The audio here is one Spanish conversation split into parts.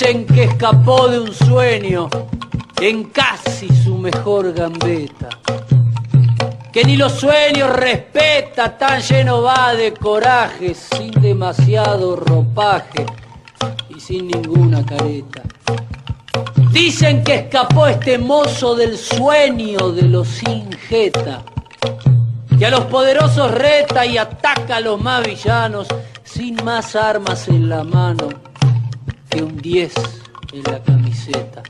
Dicen que escapó de un sueño en casi su mejor gambeta. Que ni los sueños respeta, tan lleno va de coraje, sin demasiado ropaje y sin ninguna careta. Dicen que escapó este mozo del sueño de los sin jeta, que a los poderosos reta y ataca a los más villanos, sin más armas en la mano que un 10 en la camiseta.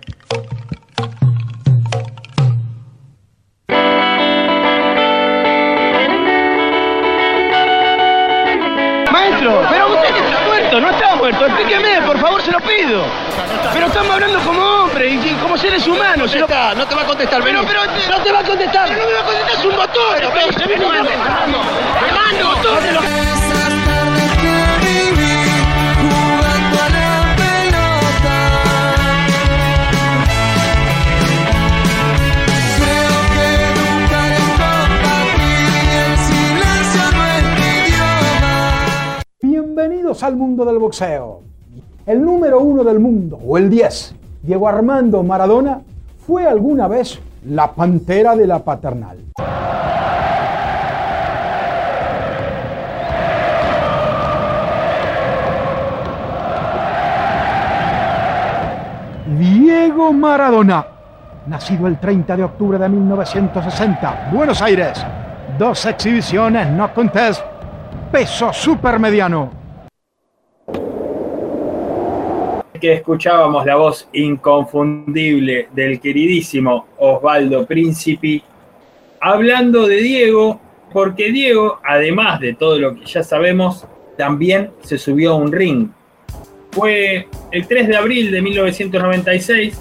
Maestro, pero usted que está muerto, no está muerto. Explíqueme, por favor, se lo pido. Pero estamos hablando como hombres y como seres humanos. No, no te va a contestar, pero, pero no te va a contestar. No me va a contestar, es un motor. Al mundo del boxeo. El número uno del mundo, o el 10, Diego Armando Maradona, fue alguna vez la pantera de la paternal. Diego Maradona, nacido el 30 de octubre de 1960, Buenos Aires. Dos exhibiciones, no contest, peso supermediano. Que escuchábamos la voz inconfundible del queridísimo Osvaldo Príncipe hablando de Diego, porque Diego, además de todo lo que ya sabemos, también se subió a un ring. Fue el 3 de abril de 1996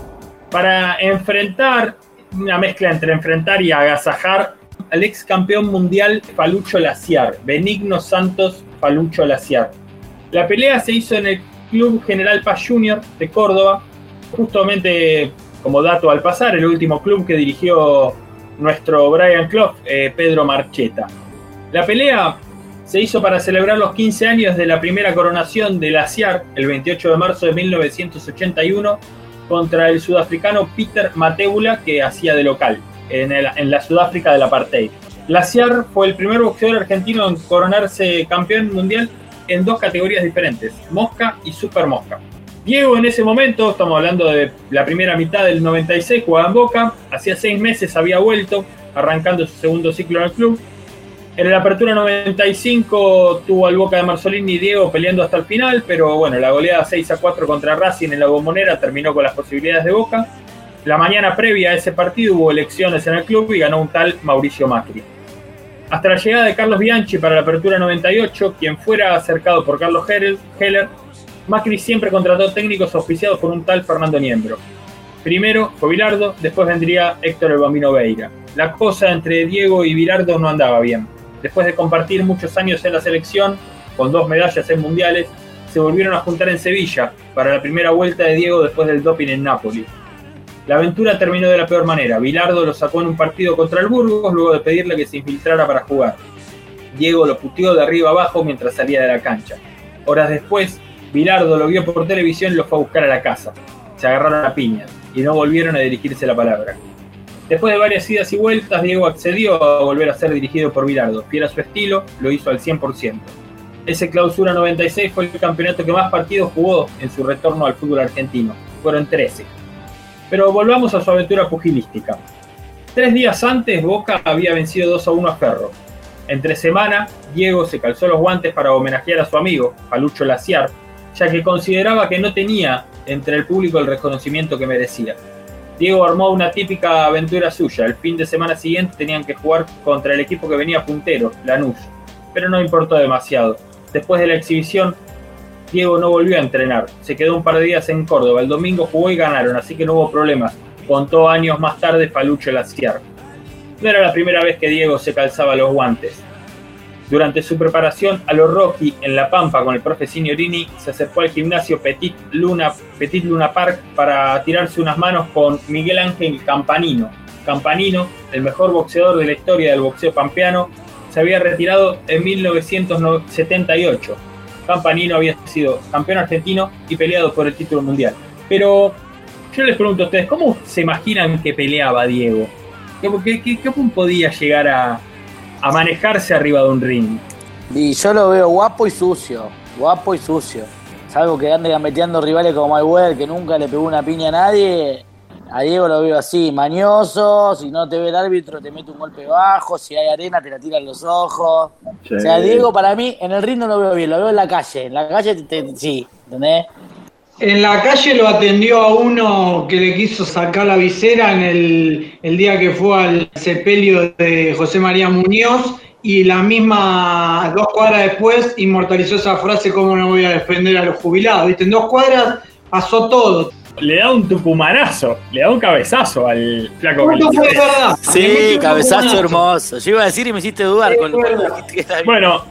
para enfrentar, una mezcla entre enfrentar y agasajar al ex campeón mundial Falucho Laciar, Benigno Santos Falucho Laciar. La pelea se hizo en el Club General Paz Junior de Córdoba, justamente como dato al pasar, el último club que dirigió nuestro Brian Clough, eh, Pedro Marcheta. La pelea se hizo para celebrar los 15 años de la primera coronación de la CIAR, el 28 de marzo de 1981, contra el sudafricano Peter Mateula, que hacía de local en, la Sudáfrica del apartheid. La CIAR fue el primer boxeador argentino en coronarse campeón mundial en dos categorías diferentes, mosca y super mosca. Diego en ese momento, estamos hablando de la primera mitad del 96, jugaba en Boca, hacía seis meses había vuelto, arrancando su segundo ciclo en el club. En la apertura 95 tuvo al Boca de Marzolini y Diego peleando hasta el final, pero bueno, la goleada 6 a 4 contra Racing en la bombonera terminó con las posibilidades de Boca. La mañana previa a ese partido hubo elecciones en el club y ganó un tal Mauricio Macri. Hasta la llegada de Carlos Bianchi para la apertura 98, quien fuera acercado por Carlos Heller, Macri siempre contrató técnicos auspiciados por un tal Fernando Niembro. Primero fue Bilardo, después vendría Héctor el Bambino Veira. La cosa entre Diego y Bilardo no andaba bien. Después de compartir muchos años en la selección, con dos medallas en mundiales, se volvieron a juntar en Sevilla para la primera vuelta de Diego después del doping en Nápoles. La aventura terminó de la peor manera. Bilardo lo sacó en un partido contra el Burgos luego de pedirle que se infiltrara para jugar. Diego lo puteó de arriba abajo mientras salía de la cancha. Horas después, Bilardo lo vio por televisión y lo fue a buscar a la casa. Se agarraron a piña y no volvieron a dirigirse la palabra. Después de varias idas y vueltas, Diego accedió a volver a ser dirigido por Bilardo. Fiel a su estilo, lo hizo al 100%. Ese clausura 96 fue el campeonato que más partidos jugó en su retorno al fútbol argentino. Fueron 13. Pero volvamos a su aventura pugilística. Tres días antes, Boca había vencido 2 a 1 a Ferro. Entre semana, Diego se calzó los guantes para homenajear a su amigo, Palucho Laciar, ya que consideraba que no tenía entre el público el reconocimiento que merecía. Diego armó una típica aventura suya. El fin de semana siguiente tenían que jugar contra el equipo que venía puntero, Lanús, pero no importó demasiado. Después de la exhibición, Diego no volvió a entrenar. Se quedó un par de días en Córdoba. El domingo jugó y ganaron, así que no hubo problemas. Contó años más tarde Palucho Laciar. No era la primera vez que Diego se calzaba los guantes. Durante su preparación a los Rocky en La Pampa con el profe Signorini, se acercó al gimnasio Petit Luna, Petit Luna Park para tirarse unas manos con Miguel Ángel Campanino. Campanino, el mejor boxeador de la historia del boxeo pampeano, se había retirado en 1978. Campanino había sido campeón argentino y peleado por el título mundial. Pero yo les pregunto a ustedes, ¿cómo se imaginan que peleaba Diego? ¿Qué, qué, qué podía llegar a, a manejarse arriba de un ring? Y yo lo veo guapo y sucio, guapo y sucio. Salvo que ande gambeteando rivales como Mayweather, que nunca le pegó una piña a nadie. A Diego lo veo así, mañoso, si no te ve el árbitro te mete un golpe bajo, si hay arena te la tiran los ojos. O sea, Diego para mí en el ring no lo veo bien, lo veo en la calle. En la calle sí, ¿entendés? En la calle lo atendió a uno que le quiso sacar la visera en el, el día que fue al sepelio de José María Muñoz y la misma dos cuadras después inmortalizó esa frase cómo no voy a defender a los jubilados. ¿Viste? En dos cuadras pasó todo. Le da un tucumanazo, le da un cabezazo al flaco. Sí, cabezazo hermoso. Yo iba a decir y me hiciste dudar con, con Bueno,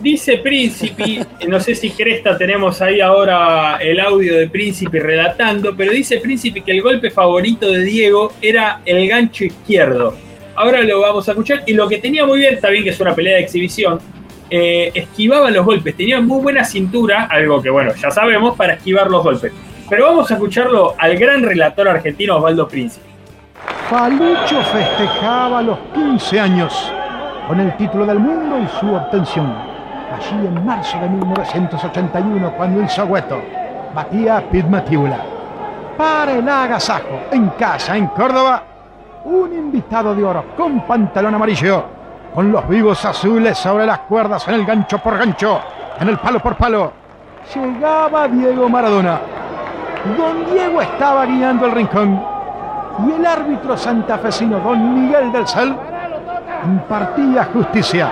Dice Príncipe, no sé si Cresta tenemos ahí ahora el audio de Príncipe relatando, pero dice Príncipe que el golpe favorito de Diego era el gancho izquierdo. Ahora lo vamos a escuchar y lo que tenía muy bien, está bien que es una pelea de exhibición, eh, esquivaba los golpes, tenía muy buena cintura, algo que bueno, ya sabemos, para esquivar los golpes. Pero vamos a escucharlo al gran relator argentino Osvaldo Príncipe. Palucho festejaba los 15 años con el título del mundo y su obtención allí en marzo de 1981 cuando el Soweto batía a Para el agasajo, en casa, en Córdoba, un invitado de oro con pantalón amarillo, con los vivos azules sobre las cuerdas en el gancho por gancho, en el palo por palo. Llegaba Diego Maradona. Don Diego estaba guiando el rincón y el árbitro santafesino Don Miguel del Cel impartía justicia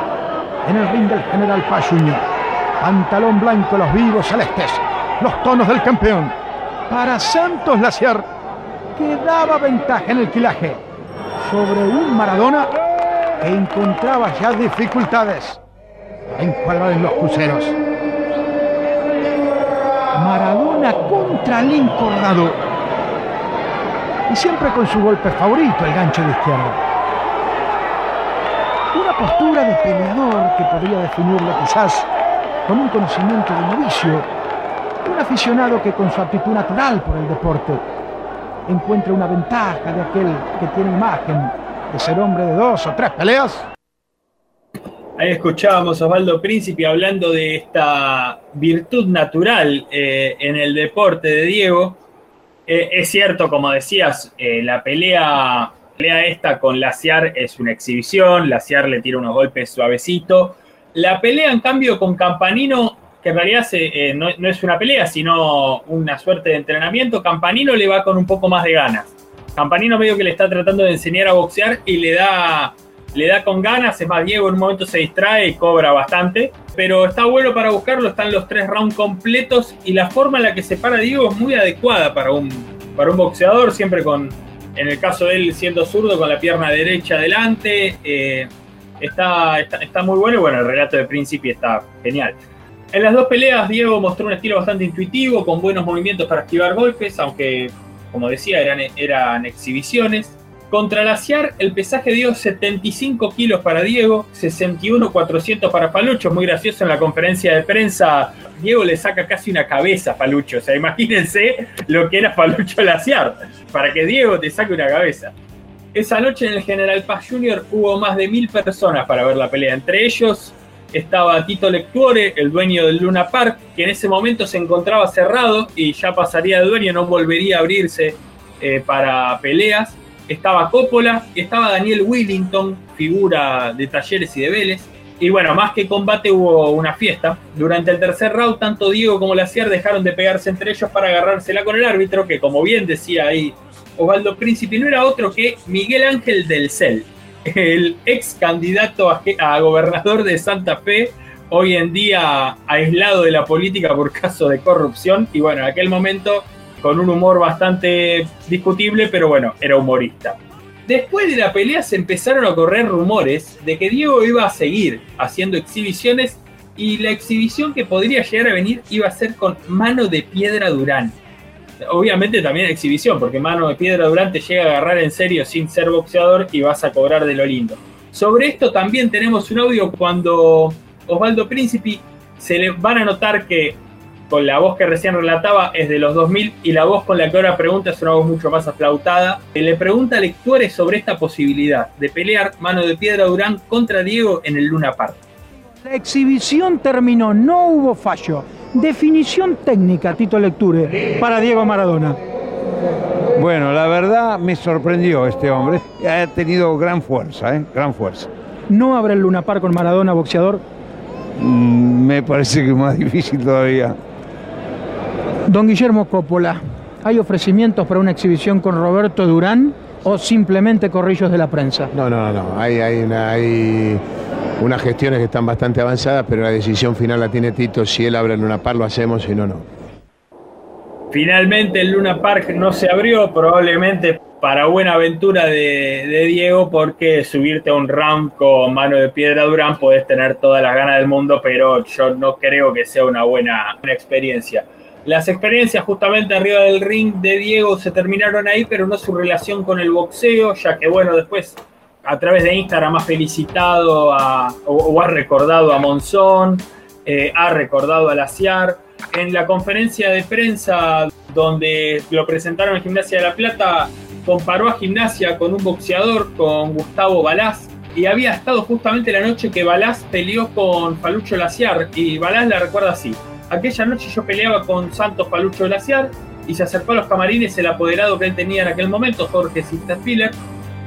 en el ring del general Payuño. Pantalón blanco, los vivos celestes, los tonos del campeón. Para Santos Laciar, que daba ventaja en el quilaje sobre un Maradona que encontraba ya dificultades en encuadrar en los cruceros. Maradona contra el encordado. Y siempre con su golpe favorito, el gancho de izquierda postura de peleador que podría definirlo quizás con un conocimiento de novicio, un aficionado que con su actitud natural por el deporte encuentra una ventaja de aquel que tiene imagen de ser hombre de dos o tres peleas. Ahí escuchábamos a Osvaldo Príncipe hablando de esta virtud natural eh, en el deporte de Diego. Eh, es cierto, como decías, eh, la pelea pelea esta con Laciar es una exhibición, Laciar le tira unos golpes suavecito. La pelea, en cambio, con Campanino, que en realidad eh, no, es una pelea, sino una suerte de entrenamiento, Campanino le va con un poco más de ganas. Campanino medio que le está tratando de enseñar a boxear y le da, le da con ganas, es más, Diego en un momento se distrae y cobra bastante, pero está bueno para buscarlo, están los tres rounds completos y la forma en la que se para Diego es muy adecuada para un, para un boxeador, siempre con, en el caso de él siendo zurdo con la pierna derecha adelante, eh, está, está, muy bueno y bueno, el relato de Príncipe está genial. En las dos peleas Diego mostró un estilo bastante intuitivo, con buenos movimientos para esquivar golpes, aunque como decía eran, eran exhibiciones. Contra la CIAR, el pesaje dio 75 kilos para Diego, 61,400 para Palucho. Muy gracioso en la conferencia de prensa. Diego le saca casi una cabeza a Palucho. O sea, imagínense lo que era Palucho Laciar, para que Diego te saque una cabeza. Esa noche en el General Paz Junior hubo más de mil personas para ver la pelea. Entre ellos, estaba Tito Lectuore, el dueño del Luna Park, que en ese momento se encontraba cerrado y ya pasaría de dueño, no volvería a abrirse eh, para peleas. Estaba Coppola, estaba Daniel Willington, figura de Talleres y de Vélez. Y bueno, más que combate hubo una fiesta. Durante el tercer round, tanto Diego como Laciar dejaron de pegarse entre ellos para agarrársela con el árbitro, que como bien decía ahí Osvaldo Príncipe, no era otro que Miguel Ángel del Cel, el ex candidato a, gobernador de Santa Fe, hoy en día aislado de la política por caso de corrupción, y bueno, en aquel momento con un humor bastante discutible, pero bueno, era humorista. Después de la pelea se empezaron a correr rumores de que Diego iba a seguir haciendo exhibiciones y la exhibición que podría llegar a venir iba a ser con Mano de Piedra Durán obviamente también exhibición, porque mano de piedra durante llega a agarrar en serio sin ser boxeador y vas a cobrar de lo lindo. Sobre esto también tenemos un audio cuando Osvaldo Príncipe se le van a notar que con la voz que recién relataba es de los 2000 y la voz con la que ahora pregunta es una voz mucho más aflautada. Le pregunta a lectores sobre esta posibilidad de pelear mano de piedra Durán contra Diego en el Luna Park. La exhibición terminó, no hubo fallo. Definición técnica, Tito Lecture, para Diego Maradona. Bueno, la verdad me sorprendió este hombre. Ha tenido gran fuerza, ¿eh? gran fuerza. ¿No habrá el Luna Par con Maradona, boxeador? Mm, me parece que es más difícil todavía. Don Guillermo Coppola, ¿hay ofrecimientos para una exhibición con Roberto Durán o simplemente corrillos de la prensa? No, no, no. Hay, hay, una, hay unas gestiones que están bastante avanzadas, pero la decisión final la tiene Tito. Si él abre el Luna Park, lo hacemos, si no, no. Finalmente el Luna Park no se abrió, probablemente para buena aventura de, Diego, porque subirte a un ramp con mano de piedra Durán podés tener todas las ganas del mundo, pero yo no creo que sea una buena experiencia. Las experiencias justamente arriba del ring de Diego se terminaron ahí, pero no su relación con el boxeo, ya que bueno, después a través de Instagram ha felicitado o, ha recordado a Monzón, eh, ha recordado a Laciar. En la conferencia de prensa donde lo presentaron en Gimnasia de la Plata, comparó a Gimnasia con un boxeador, con Gustavo Balás, y había estado justamente la noche que Balás peleó con Palucho Laciar, y Balás la recuerda así. Aquella noche yo peleaba con Santos Palucho Laciar, y se acercó a los camarines el apoderado que él tenía en aquel momento, Jorge Spiller,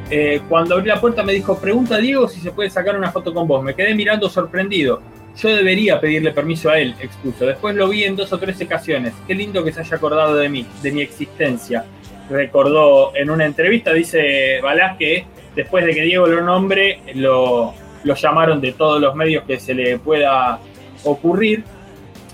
eh, cuando abrí la puerta me dijo, pregunta a Diego si se puede sacar una foto con vos. Me quedé mirando sorprendido. Yo debería pedirle permiso a él, expuso. Después lo vi en dos o tres ocasiones. Qué lindo que se haya acordado de mí, de mi existencia. Recordó en una entrevista, dice Balás, que después de que Diego lo nombre, lo llamaron de todos los medios que se le pueda ocurrir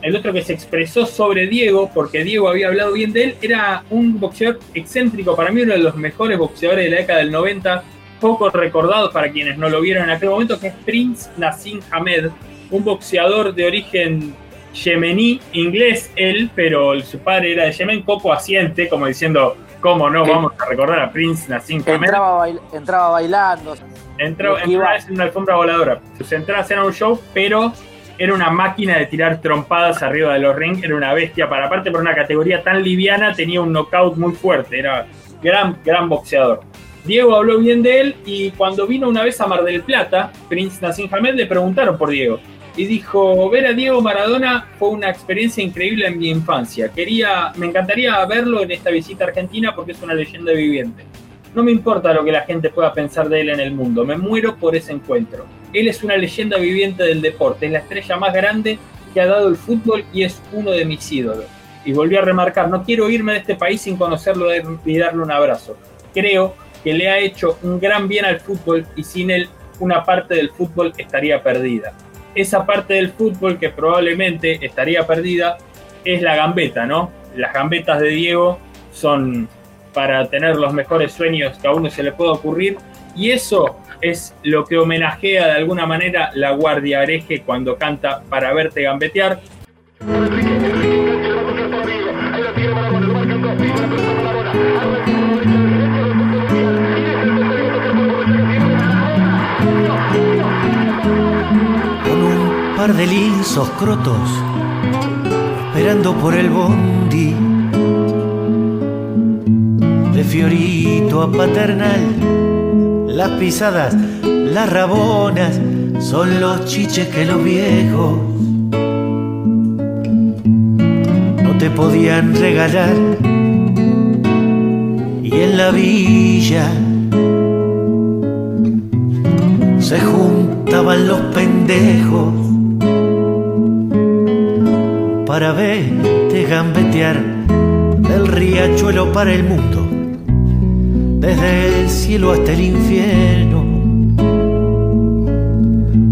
el otro que se expresó sobre Diego, porque Diego había hablado bien de él, era un boxeador excéntrico, para mí uno de los mejores boxeadores de la década del 90, poco recordado para quienes no lo vieron en aquel momento, que es Prince Nassim Hamed, un boxeador de origen yemení, inglés él, pero su padre era de Yemen, poco asiente, como diciendo, ¿cómo no vamos a recordar a Prince Nassim Hamed? Entraba, entraba bailando. Entró, en una alfombra voladora. Sus entradas eran un show, pero era una máquina de tirar trompadas arriba de los rings, era una bestia. Para aparte, por una categoría tan liviana, tenía un knockout muy fuerte, era gran, gran boxeador. Diego habló bien de él y cuando vino una vez a Mar del Plata, Prince Nassim Hamed le preguntaron por Diego. Y dijo, ver a Diego Maradona fue una experiencia increíble en mi infancia. Quería, me encantaría verlo en esta visita a Argentina porque es una leyenda viviente. No me importa lo que la gente pueda pensar de él en el mundo, me muero por ese encuentro. Él es una leyenda viviente del deporte, es la estrella más grande que ha dado el fútbol y es uno de mis ídolos. Y volví a remarcar, no quiero irme de este país sin conocerlo y darle un abrazo. Creo que le ha hecho un gran bien al fútbol y sin él una parte del fútbol estaría perdida. Esa parte del fútbol que probablemente estaría perdida es la gambeta, ¿no? Las gambetas de Diego son para tener los mejores sueños que a uno se le pueda ocurrir y eso es lo que homenajea de alguna manera la Guardia Areje cuando canta Para verte gambetear. Con un par de lisos crotos, esperando por el bondi, de Fiorito a Paternal las pisadas, las rabonas, son los chiches que los viejos no te podían regalar. Y en la villa se juntaban los pendejos para verte gambetear del riachuelo para el mundo, desde el cielo hasta el infierno.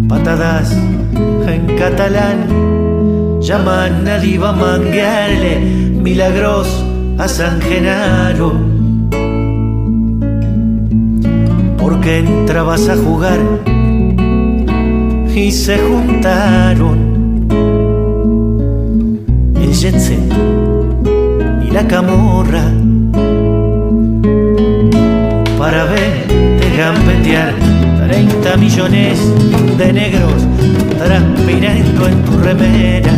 Patadas en catalán llaman a Diva manguearle milagros a San Genaro. Porque entrabas a jugar y se juntaron el jet set y la camorra para verte gambetear 30 millones de negros transpirando en tu remera.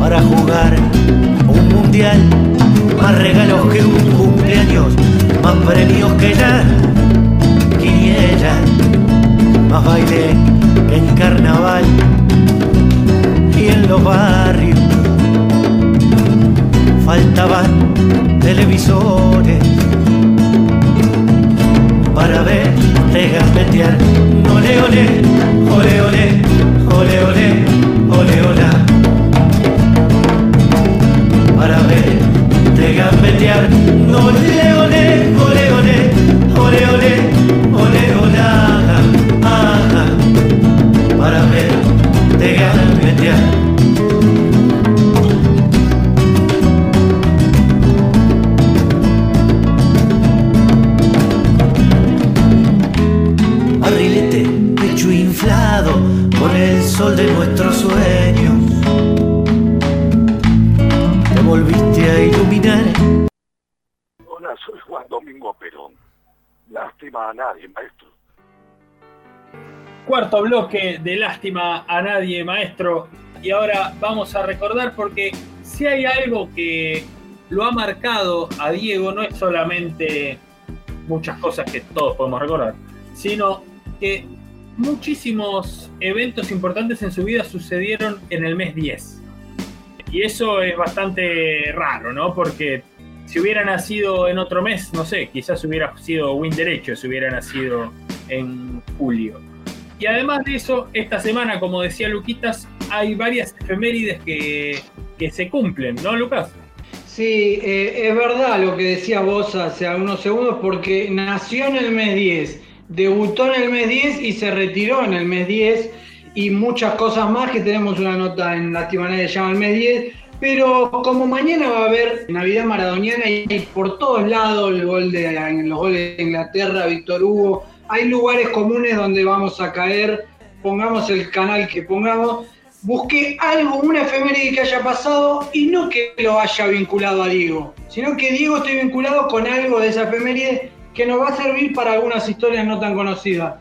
Para jugar un mundial más regalos que un cumpleaños más premios que la quiniela más baile que en carnaval y en los barrios. Faltaban televisores para verte gambetear. Ole, ole, ole, ole, ole, ole, ole, ole. Para verte gambetear. Ole, ole, ole, ole, ole, ole, Domingo Perón. Lástima a nadie, maestro. Cuarto bloque de Lástima a Nadie, maestro. Y ahora vamos a recordar porque si hay algo que lo ha marcado a Diego, no es solamente muchas cosas que todos podemos recordar, sino que muchísimos eventos importantes en su vida sucedieron en el mes 10. Y eso es bastante raro, ¿no? Porque si hubiera nacido en otro mes, no sé, quizás hubiera sido Win Derecho si hubiera nacido en julio. Y además de eso, esta semana, como decía Luquitas, hay varias efemérides que, que se cumplen, ¿no, Lucas? Sí, eh, es verdad lo que decía vos hace algunos segundos, porque nació en el mes 10, debutó en el mes 10 y se retiró en el mes 10, y muchas cosas más que tenemos una nota en Lastimana que se llama el mes 10. Pero como mañana va a haber Navidad Maradoniana y por todos lados el gol de, los goles de Inglaterra, Víctor Hugo, hay lugares comunes donde vamos a caer, pongamos el canal que pongamos, busqué algo, una efeméride que haya pasado y no que lo haya vinculado a Diego, sino que Diego esté vinculado con algo de esa efeméride que nos va a servir para algunas historias no tan conocidas.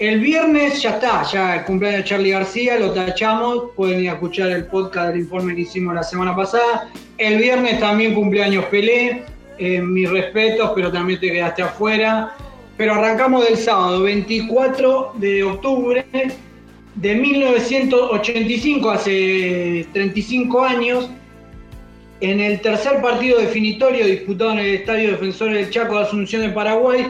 El viernes ya está, ya el cumpleaños de Charlie García, lo tachamos, pueden ir a escuchar el podcast del informe que hicimos la semana pasada. El viernes también cumpleaños Pelé, eh, mis respetos, pero también te quedaste afuera. Pero arrancamos del sábado, 24 de octubre de 1985, hace 35 años, en el tercer partido definitorio disputado en el Estadio Defensores del Chaco de Asunción de Paraguay,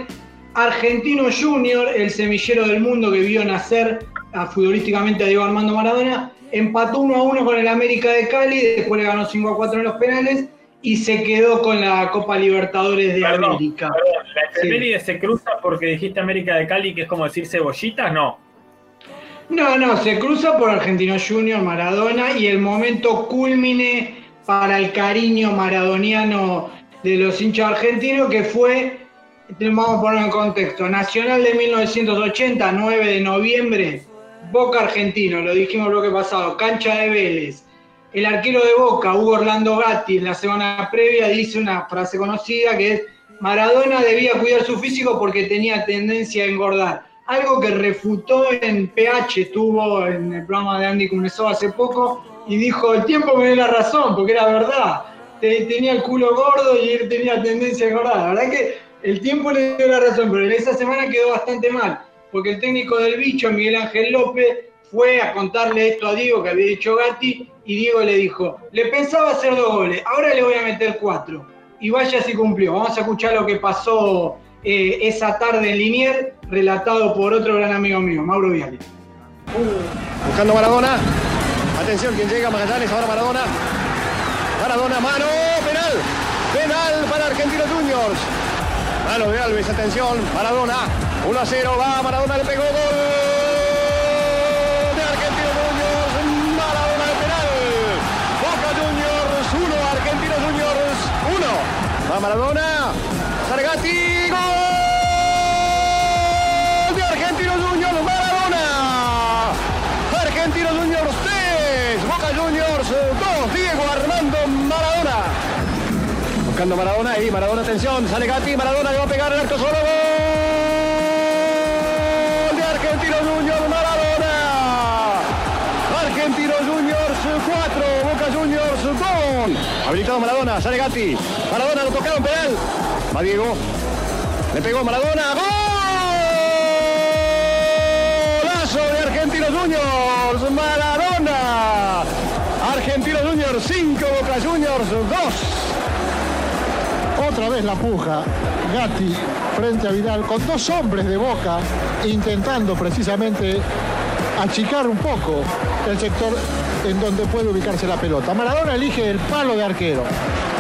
Argentino Junior, el semillero del mundo que vio nacer a, futbolísticamente a Diego Armando Maradona, empató 1 a 1 con el América de Cali, después le ganó 5 a 4 en los penales y se quedó con la Copa Libertadores de Perdón, América. perdón, ¿La efeméride se cruza porque dijiste América de Cali, que es como decir cebollitas? No. No, no, se cruza por Argentino Junior, Maradona y el momento culmine para el cariño maradoniano de los hinchas argentinos que fue, vamos a poner en contexto, Nacional de 1980, 9 de noviembre, Boca Argentino, lo dijimos lo que pasado, cancha de Vélez. El arquero de Boca, Hugo Orlando Gatti, en la semana previa dice una frase conocida que es Maradona debía cuidar su físico porque tenía tendencia a engordar algo que refutó en PH, estuvo en el programa de Andy Cunesó hace poco, y dijo, el tiempo me dio la razón, porque era verdad, Te- tenía el culo gordo y él tenía tendencia a engordar. La verdad que el tiempo le dio la razón, pero en esa semana quedó bastante mal. porque el técnico del bicho, Miguel Ángel López, fue a contarle esto a Diego que había dicho Gatti y Diego le dijo, le pensaba hacer dos goles, ahora le voy a meter cuatro. Y vaya si cumplió. Vamos a escuchar lo que pasó eh, esa tarde en Linier, relatado por otro gran amigo mío, Mauro Viale. Buscando Maradona. Atención, quien llega, Magallanes, ahora Maradona. Maradona, mano, penal. Penal para Argentinos Juniors. Mano de Alves, atención, Maradona. 1 a 0, va, Maradona le pegó gol. De Argentinos Juniors, Maradona Buscando Maradona y Maradona, atención, sale Gatti, Maradona le va a pegar el arco solo. Gol de Argentinos Juniors, Maradona. Argentinos Juniors 4, Boca Juniors 2. Habilitado Maradona, sale Gatti. Maradona lo tocaron penal. Va Diego. Le pegó Maradona. ¡Golazo de Argentinos Juniors! Maradona. Argentinos Juniors 5, Boca Juniors 2. Otra vez la puja, Gatti frente a Vidal, con dos hombres de boca, intentando precisamente achicar un poco el sector en donde puede ubicarse la pelota. Maradona elige el palo de arquero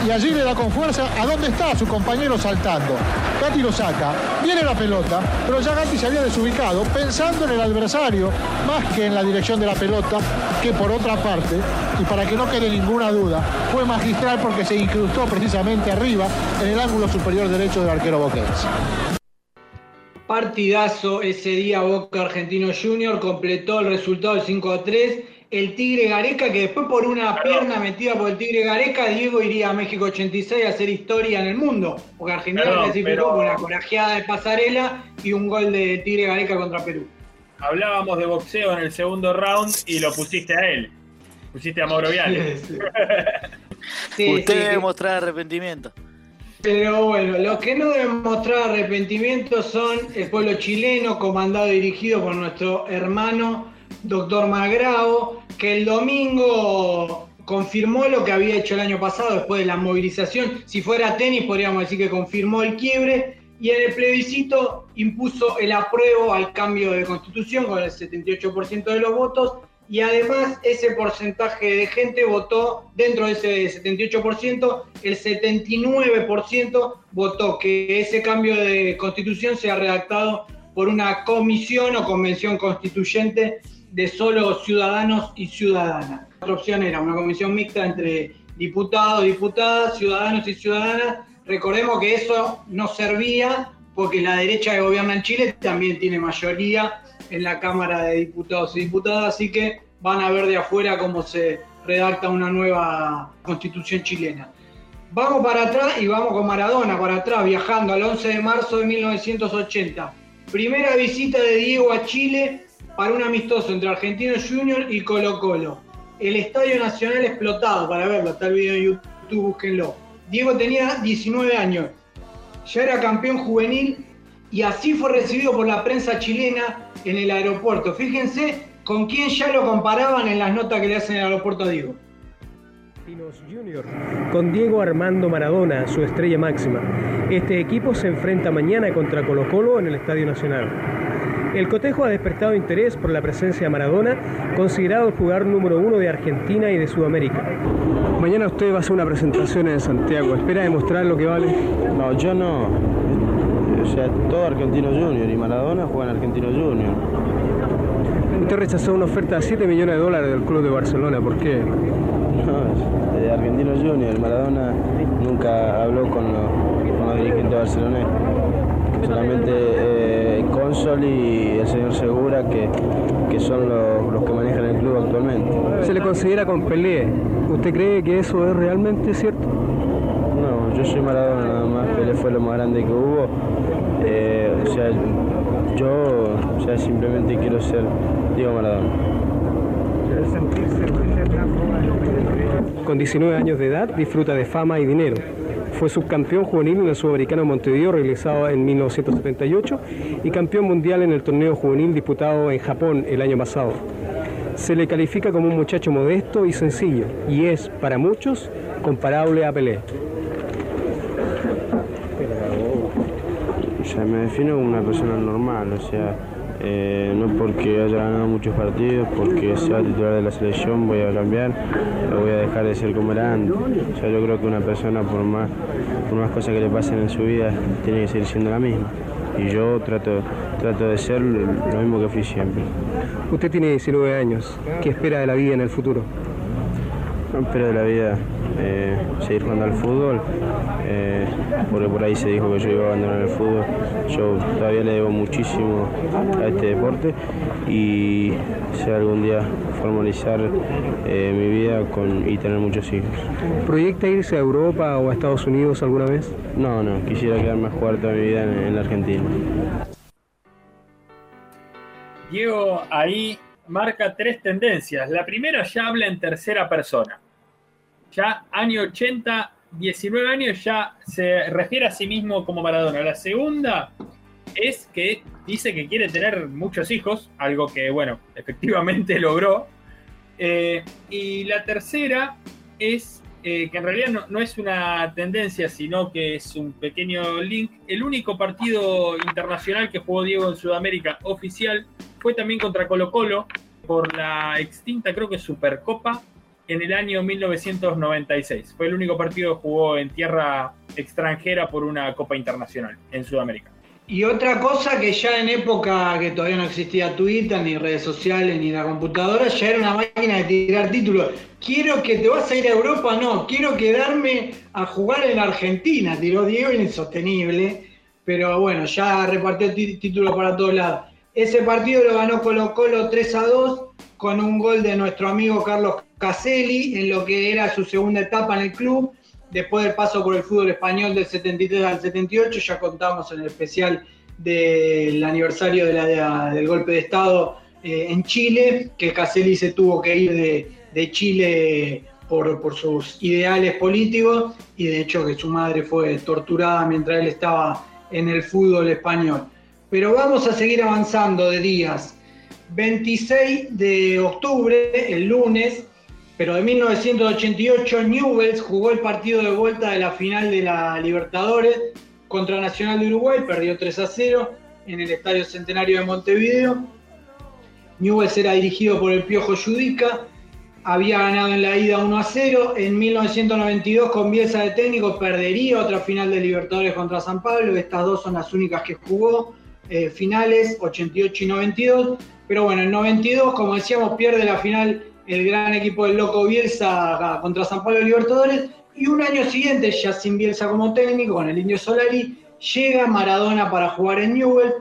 y allí le da con fuerza a dónde está su compañero saltando. Gatti lo saca, viene la pelota, pero ya Gatti se había desubicado pensando en el adversario más que en la dirección de la pelota, que por otra parte, y para que no quede ninguna duda, fue magistral porque se incrustó precisamente arriba en el ángulo superior derecho del arquero boquense. Partidazo ese día Boca Argentino Junior, completó el resultado del 5 a 3. El Tigre Gareca, que después por una pierna metida por el Tigre Gareca, Diego iría a México 86 a hacer historia en el mundo. Porque Argentina Perdón, clasificó pero- con una corajeada de pasarela y un gol de Tigre Gareca contra Perú. Hablábamos de boxeo en el segundo round y lo pusiste a él. Pusiste a Mauro Viale. Sí, Sí, Usted sí, debe sí. mostrar arrepentimiento. Pero bueno, los que no deben mostrar arrepentimiento son el pueblo chileno, comandado y dirigido por nuestro hermano doctor Magrao, que el domingo confirmó lo que había hecho el año pasado después de la movilización. Si fuera tenis, podríamos decir que confirmó el quiebre. Y en el plebiscito impuso el apruebo al cambio de constitución con el 78% de los votos y además ese porcentaje de gente votó, dentro de ese 78%, el 79% votó que ese cambio de constitución sea redactado por una comisión o convención constituyente de solo ciudadanos y ciudadanas. Otra opción era una comisión mixta entre diputados, diputadas, ciudadanos y ciudadanas. Recordemos que eso no servía porque la derecha que gobierna en Chile también tiene mayoría en la Cámara de Diputados y Diputadas, así que van a ver de afuera cómo se redacta una nueva constitución chilena. Vamos para atrás y vamos con Maradona para atrás, viajando al 11 de marzo de 1980. Primera visita de Diego a Chile para un amistoso entre Argentinos Juniors y Colo Colo. El Estadio Nacional explotado, para verlo, está el video en YouTube, búsquenlo. Diego tenía 19 años, ya era campeón juvenil y así fue recibido por la prensa chilena en el aeropuerto. Fíjense con quién ya lo comparaban en las notas que le hacen en el aeropuerto a Diego. Junior, con Diego Armando Maradona, su estrella máxima. Este equipo se enfrenta mañana contra Colo Colo en el Estadio Nacional. El cotejo ha despertado interés por la presencia de Maradona, considerado el jugador número uno de Argentina y de Sudamérica. Mañana usted va a hacer una presentación en Santiago. ¿Espera demostrar lo que vale? No, yo no. O sea, todo Argentino Junior y Maradona juegan Argentino Junior. Usted rechazó una oferta de 7 millones de dólares del Club de Barcelona. ¿Por qué? No, de Argentino Junior. Maradona nunca habló con los, con los dirigentes barceloneses. Solamente eh, Consol y el señor Segura, que, que son los, los que manejan el club actualmente. Se le considera con Pelé. ¿Usted cree que eso es realmente cierto? No, yo soy Maradona nada más. Pelé fue lo más grande que hubo. Eh, o sea, yo o sea, simplemente quiero ser Diego Maradona. Con 19 años de edad disfruta de fama y dinero. Fue subcampeón juvenil en el Sudamericano Montevideo realizado en 1978 y campeón mundial en el torneo juvenil disputado en Japón el año pasado. Se le califica como un muchacho modesto y sencillo y es, para muchos, comparable a Pelé. O me defino como una persona normal, o sea, eh, no porque haya ganado muchos partidos, porque sea titular de la selección voy a cambiar, voy a dejar de ser como era antes. O sea, yo creo que una persona por más, por más cosas que le pasen en su vida, tiene que seguir siendo la misma. Y yo trato, trato de ser lo mismo que fui siempre. Usted tiene 19 años. ¿Qué espera de la vida en el futuro? No espero de la vida eh, seguir jugando al fútbol, eh, porque por ahí se dijo que yo iba a abandonar el fútbol. Yo todavía le debo muchísimo a este deporte y sé algún día formalizar eh, mi vida con, y tener muchos hijos. ¿Proyecta irse a Europa o a Estados Unidos alguna vez? No, no, quisiera quedarme a jugar toda mi vida en, en la Argentina. Diego ahí marca tres tendencias. La primera ya habla en tercera persona. Ya año 80, 19 años, ya se refiere a sí mismo como Maradona. La segunda es que dice que quiere tener muchos hijos, algo que, bueno, efectivamente logró. Eh, y la tercera es eh, que en realidad no, no, es una tendencia, sino que es un pequeño link. El único partido internacional que jugó Diego en Sudamérica oficial fue también contra Colo Colo por la extinta, creo que Supercopa, en el año 1996. Fue el único partido que jugó en tierra extranjera por una Copa Internacional en Sudamérica. Y otra cosa que ya en época que todavía no existía Twitter, ni redes sociales, ni la computadora, ya era una máquina de tirar títulos. Quiero que te vas a ir a Europa, no, quiero quedarme a jugar en Argentina, tiró Diego, insostenible. Pero bueno, ya repartió títulos para todos lados. Ese partido lo ganó Colo Colo 3 a 2 con un gol de nuestro amigo Carlos Caselli en lo que era su segunda etapa en el club. Después del paso por el fútbol español del 73 al 78, ya contamos en el especial del aniversario del golpe de Estado eh, en Chile, que Caselli se tuvo que ir de, Chile por, sus ideales políticos y de hecho que su madre fue torturada mientras él estaba en el fútbol español. Pero vamos a seguir avanzando de días. 26 de octubre, el lunes, pero de 1988, Newells jugó el partido de vuelta de la final de la Libertadores contra Nacional de Uruguay, perdió 3 a 0 en el Estadio Centenario de Montevideo. Newells era dirigido por el Piojo Judica, había ganado en la ida 1 a 0. En 1992, con Bielsa de técnico, perdería otra final de Libertadores contra San Pablo. Estas dos son las únicas que jugó. Eh, finales, 88 y 92. Pero bueno, en 92, como decíamos, pierde la final el gran equipo del Loco Bielsa contra San Pablo Libertadores. Y un año siguiente, ya sin Bielsa como técnico, con el Indio Solari, llega Maradona para jugar en Newell.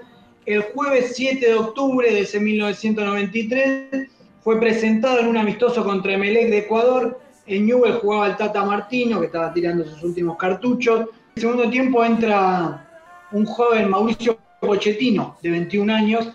El jueves 7 de octubre de ese 1993 fue presentado en un amistoso contra Emelec de Ecuador. En Newell jugaba el Tata Martino, que estaba tirando sus últimos cartuchos. En el segundo tiempo entra un joven Mauricio Pochettino, de 21 años.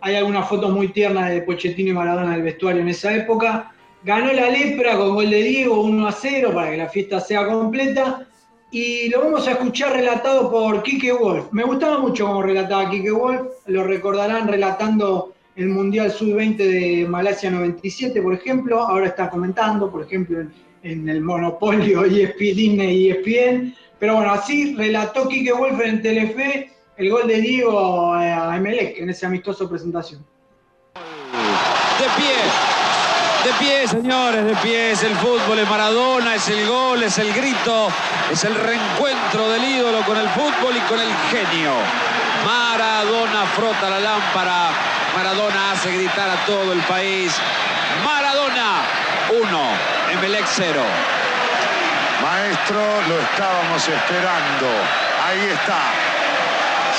Hay algunas fotos muy tiernas de Pochettino y Maradona del vestuario en esa época. Ganó la lepra con gol de Diego 1 a 0 para que la fiesta sea completa. Y lo vamos a escuchar relatado por Kike Wolf. Me gustaba mucho cómo relataba Kike Wolf. Lo recordarán relatando el Mundial Sub-20 de Malasia 97, por ejemplo. Ahora está comentando, por ejemplo, en, el monopolio ESPN, Disney y ESPN. Pero bueno, así relató Kike Wolf en Telefe el gol de Diego a Emelec en esa amistoso presentación. De pie, de pie, señores, de pie. Es el fútbol, es Maradona, es el gol, es el grito, es el reencuentro del ídolo con el fútbol y con el genio. Maradona frota la lámpara, Maradona hace gritar a todo el país. Maradona 1, Emelec 0. Maestro, lo estábamos esperando. Ahí está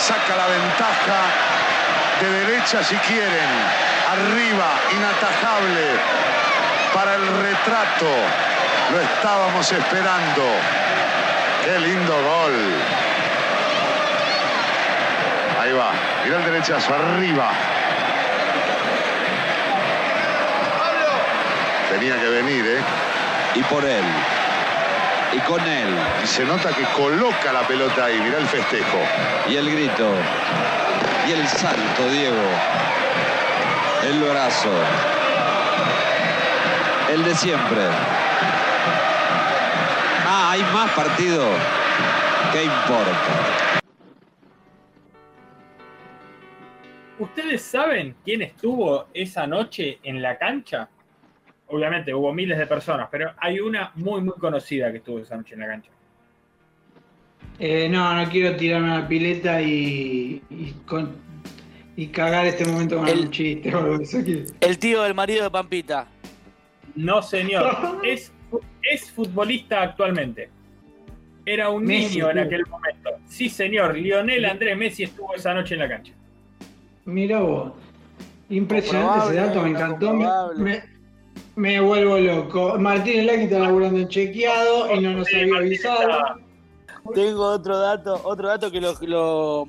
saca la ventaja de derecha si quieren. Arriba, inatajable para el retrato. Lo estábamos esperando. Qué lindo gol. Ahí va. Mira el derechazo, arriba. Tenía que venir, ¿eh? Y por él. Y con él. Y se nota que coloca la pelota ahí, mirá el festejo. Y el grito. Y el salto, Diego. El brazo. El de siempre. Ah, hay más partido. ¿Qué importa? ¿Ustedes saben quién estuvo esa noche en la cancha? Obviamente hubo miles de personas, pero hay una muy, muy conocida que estuvo esa noche en la cancha. Eh, no, no quiero tirarme a la pileta y, y, con- y cagar este momento con un chiste o algo El tío del marido de Pampita. No, señor. es, es futbolista actualmente. Era un Messi, niño en aquel momento. Sí, señor. Lionel Andrés Messi estuvo esa noche en la cancha. Mira vos. Impresionante ese dato, me encantó. Me. Me- vuelvo loco. Martín Elaki está laburando en chequeado y no nos había avisado. Tengo otro dato, otro dato que lo, lo,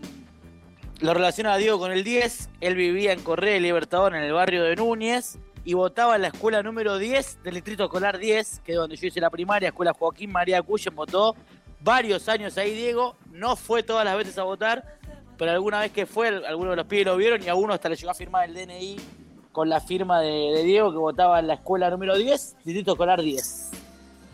lo relaciona a Diego con el 10. Él vivía en Correa y Libertador en el barrio de Núñez y votaba en la escuela número 10 del distrito escolar 10, que es donde yo hice la primaria, escuela Joaquín María Cuyen, votó varios años ahí Diego, no fue todas las veces a votar, pero alguna vez que fue, algunos de los pibes lo vieron y a uno hasta le llegó a firmar el DNI con la firma de, de Diego que votaba en la escuela número 10, distrito escolar 10.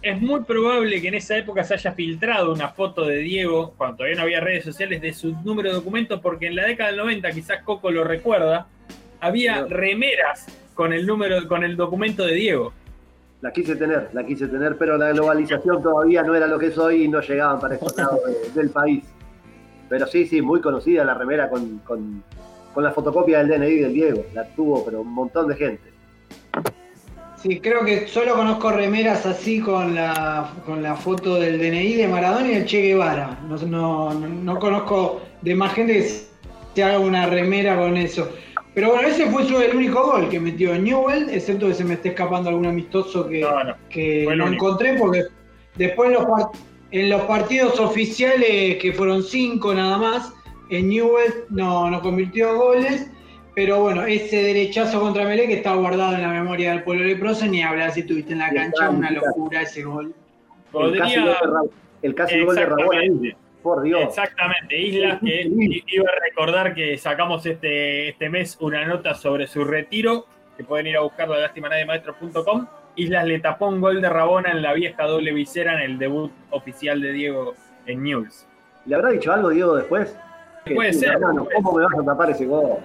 Es muy probable que en esa época se haya filtrado una foto de Diego, cuando todavía no había redes sociales, de su número de documento, porque en la década del 90, quizás Coco lo recuerda, había remeras con el número, con el documento de Diego. La quise tener, la quise tener, pero la globalización todavía no era lo que es hoy y no llegaban para estos lados de- del país. Pero sí, sí, muy conocida la remera con, con, con la fotocopia del DNI del Diego. La tuvo, pero un montón de gente. Sí, creo que solo conozco remeras así con la, con la foto del DNI de Maradona y el Che Guevara. No, no, no- no conozco de más gente que se haga una remera con eso. Pero bueno, ese fue su, el único gol que metió Newell, excepto que se me esté escapando algún amistoso que no, que no encontré, porque después en los, par- en los partidos oficiales, que fueron cinco nada más, en Newell no, no convirtió goles. Pero bueno, ese derechazo contra Melé que está guardado en la memoria del pueblo leproso, ni hablar si tuviste en la cancha, una locura ese gol. El casi gol de Ra- el casi gol de. Exactamente. Por Dios. Exactamente, Islas que iba a recordar que sacamos este, este mes una nota sobre su retiro, que pueden ir a buscarlo a lastimanademaestros.com. Islas le tapó un gol de Rabona en la vieja doble visera en el debut oficial de Diego en News. ¿Le habrá dicho algo Diego después? Puede ser, hermano, ¿Cómo me vas a tapar ese gol?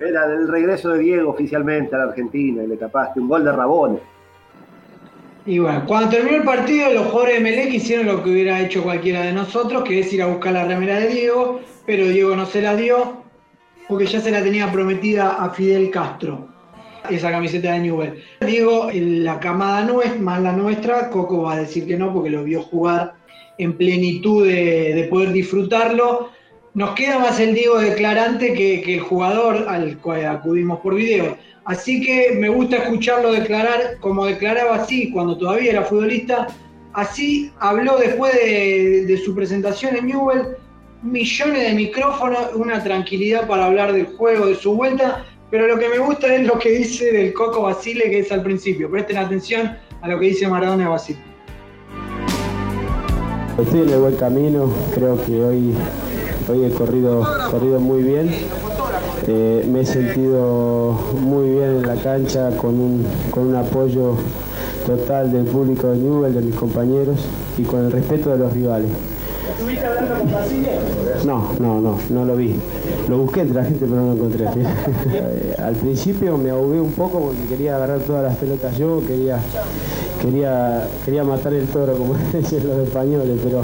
Era el regreso de Diego oficialmente a la Argentina y le tapaste un gol de Rabona. Y bueno, cuando terminó el partido, los jugadores de Melec hicieron lo que hubiera hecho cualquiera de nosotros, que es ir a buscar la remera de Diego, pero Diego no se la dio, porque ya se la tenía prometida a Fidel Castro, esa camiseta de Newell. Diego, en la camada no es más la nuestra, Coco va a decir que no, porque lo vio jugar en plenitud de, de poder disfrutarlo. Nos queda más el Diego declarante que, el jugador al cual acudimos por video. Así que me gusta escucharlo declarar como declaraba así cuando todavía era futbolista. Así habló después de, su presentación en Newell. Millones de micrófonos, una tranquilidad para hablar del juego, de su vuelta. Pero lo que me gusta es lo que dice del Coco Basile, que es al principio. Presten atención a lo que dice Maradona de Basile. El buen camino, creo que hoy, hoy he corrido, corrido muy bien. Eh, me he sentido muy bien en la cancha con un, con un apoyo total del público de Newell, de mis compañeros y con el respeto de los rivales. ¿Estuviste hablando con? No, no, no, no lo vi. Lo busqué entre la gente pero no lo encontré. Eh, Al principio me ahogué un poco porque quería agarrar todas las pelotas yo, quería, quería, quería matar el toro, como dicen los españoles, pero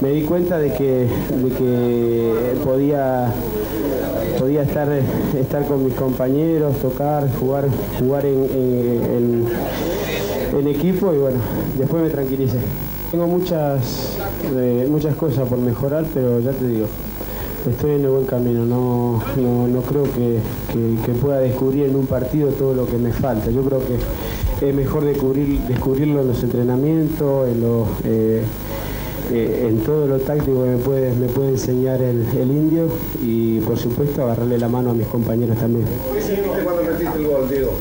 me di cuenta de que, de que podía, podía estar, estar con mis compañeros, tocar, jugar, jugar en, en- equipo y bueno, después me tranquilicé. Tengo muchas, eh, muchas cosas por mejorar, pero ya te digo, estoy en el buen camino. No, no, no creo que- que pueda descubrir en un partido todo lo que me falta. Yo creo que es mejor descubrir, descubrirlo en los entrenamientos, en, lo, eh, eh, en todo lo táctico que me puede, me puede enseñar el, el indio y por supuesto agarrarle la mano a mis compañeros también. ¿Qué sentiste cuando metiste el gol, Diego?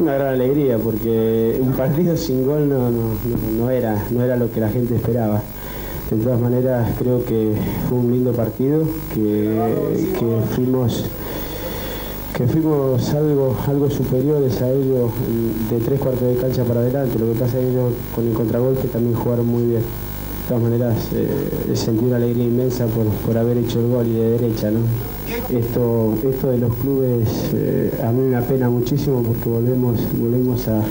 una gran alegría porque un partido sin gol no, no, no, era, no era lo que la gente esperaba. De todas maneras creo que fue un lindo partido, que, que fuimos que fuimos algo, algo superiores a ellos de tres cuartos de cancha para adelante. Lo que pasa es que ellos con el contragolpe también jugaron muy bien. De todas maneras, eh, sentí una alegría inmensa por, haber hecho el gol y de derecha. ¿no? Esto, esto de los clubes eh, a mí me apena muchísimo porque volvemos, volvemos a,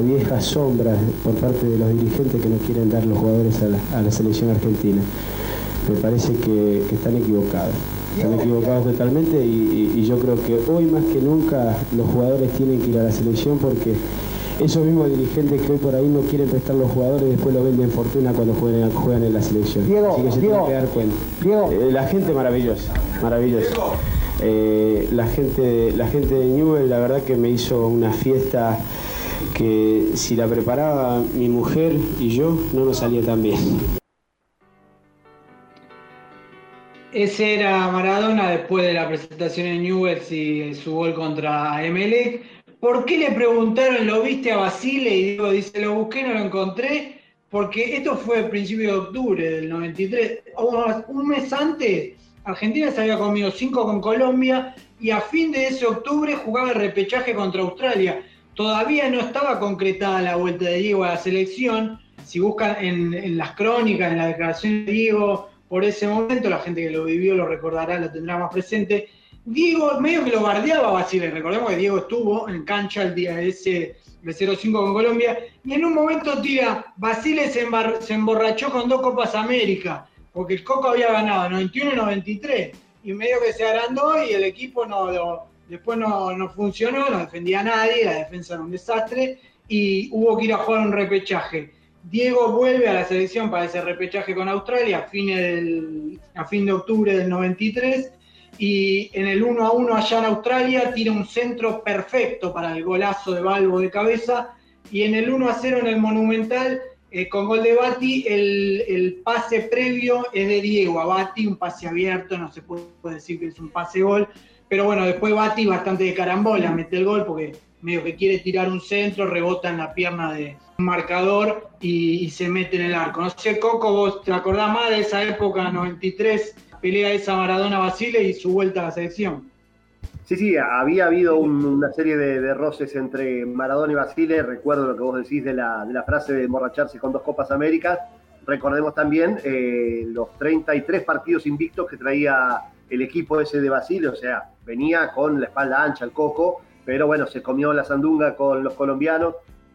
viejas sombras por parte de los dirigentes que no quieren dar los jugadores a la, selección argentina. Me parece que están equivocados están equivocados totalmente y, yo creo que hoy más que nunca los jugadores tienen que ir a la selección porque esos mismos dirigentes que hoy por ahí no quieren prestar los jugadores después lo venden fortuna cuando juegan, juegan en la selección. Así que se tienen que dar cuenta. Eh, la gente maravillosa, maravillosa. Eh, la gente, la gente de Newell la verdad que me hizo una fiesta que si la preparaba mi mujer y yo no nos salía tan bien. Ese era Maradona después de la presentación en Newell's y su gol contra Emelec. ¿Por qué le preguntaron, lo viste a Basile? Y digo, dice, lo busqué, no lo encontré. Porque esto fue a principio de octubre del 93. Un mes antes, Argentina se había comido 5 con Colombia y a fin de ese octubre jugaba el repechaje contra Australia. Todavía no estaba concretada la vuelta de Diego a la selección. Si buscan en, en las crónicas, en la declaración de Diego, por ese momento, la gente que lo vivió lo recordará, lo tendrá más presente. Diego, medio que lo bardeaba Basile, recordemos que Diego estuvo en cancha el día ese de 0-5 con Colombia, y en un momento tira, Basile se, emborrachó con dos Copas América, porque el Coco había ganado 91 y 93, y medio que se agrandó y el equipo no después no, no funcionó, no defendía a nadie, la defensa era un desastre, y hubo que ir a jugar un repechaje. Diego vuelve a la selección para ese repechaje con Australia a, fin de octubre del 93 y en el 1 a 1 allá en Australia tira un centro perfecto para el golazo de Balbo de cabeza. Y en el 1 a 0 en el Monumental eh, con gol de Bati el, pase previo es de Diego a Bati, un pase abierto, no se puede decir que es un pase gol, pero bueno, después Bati bastante de carambola mete el gol porque medio que quiere tirar un centro, rebota en la pierna de un marcador y, se mete en el arco. No sé, Coco, vos te acordás más de esa época, 93, pelea esa Maradona Basile y su vuelta a la selección. Sí, sí, había habido una serie de, roces entre Maradona y Basile. Recuerdo lo que vos decís de la, de la frase de emborracharse con dos Copas Américas. Recordemos también eh, los 33 partidos invictos que traía el equipo ese de Basile, o sea, venía con la espalda ancha el Coco, pero bueno, se comió la sandunga con los colombianos,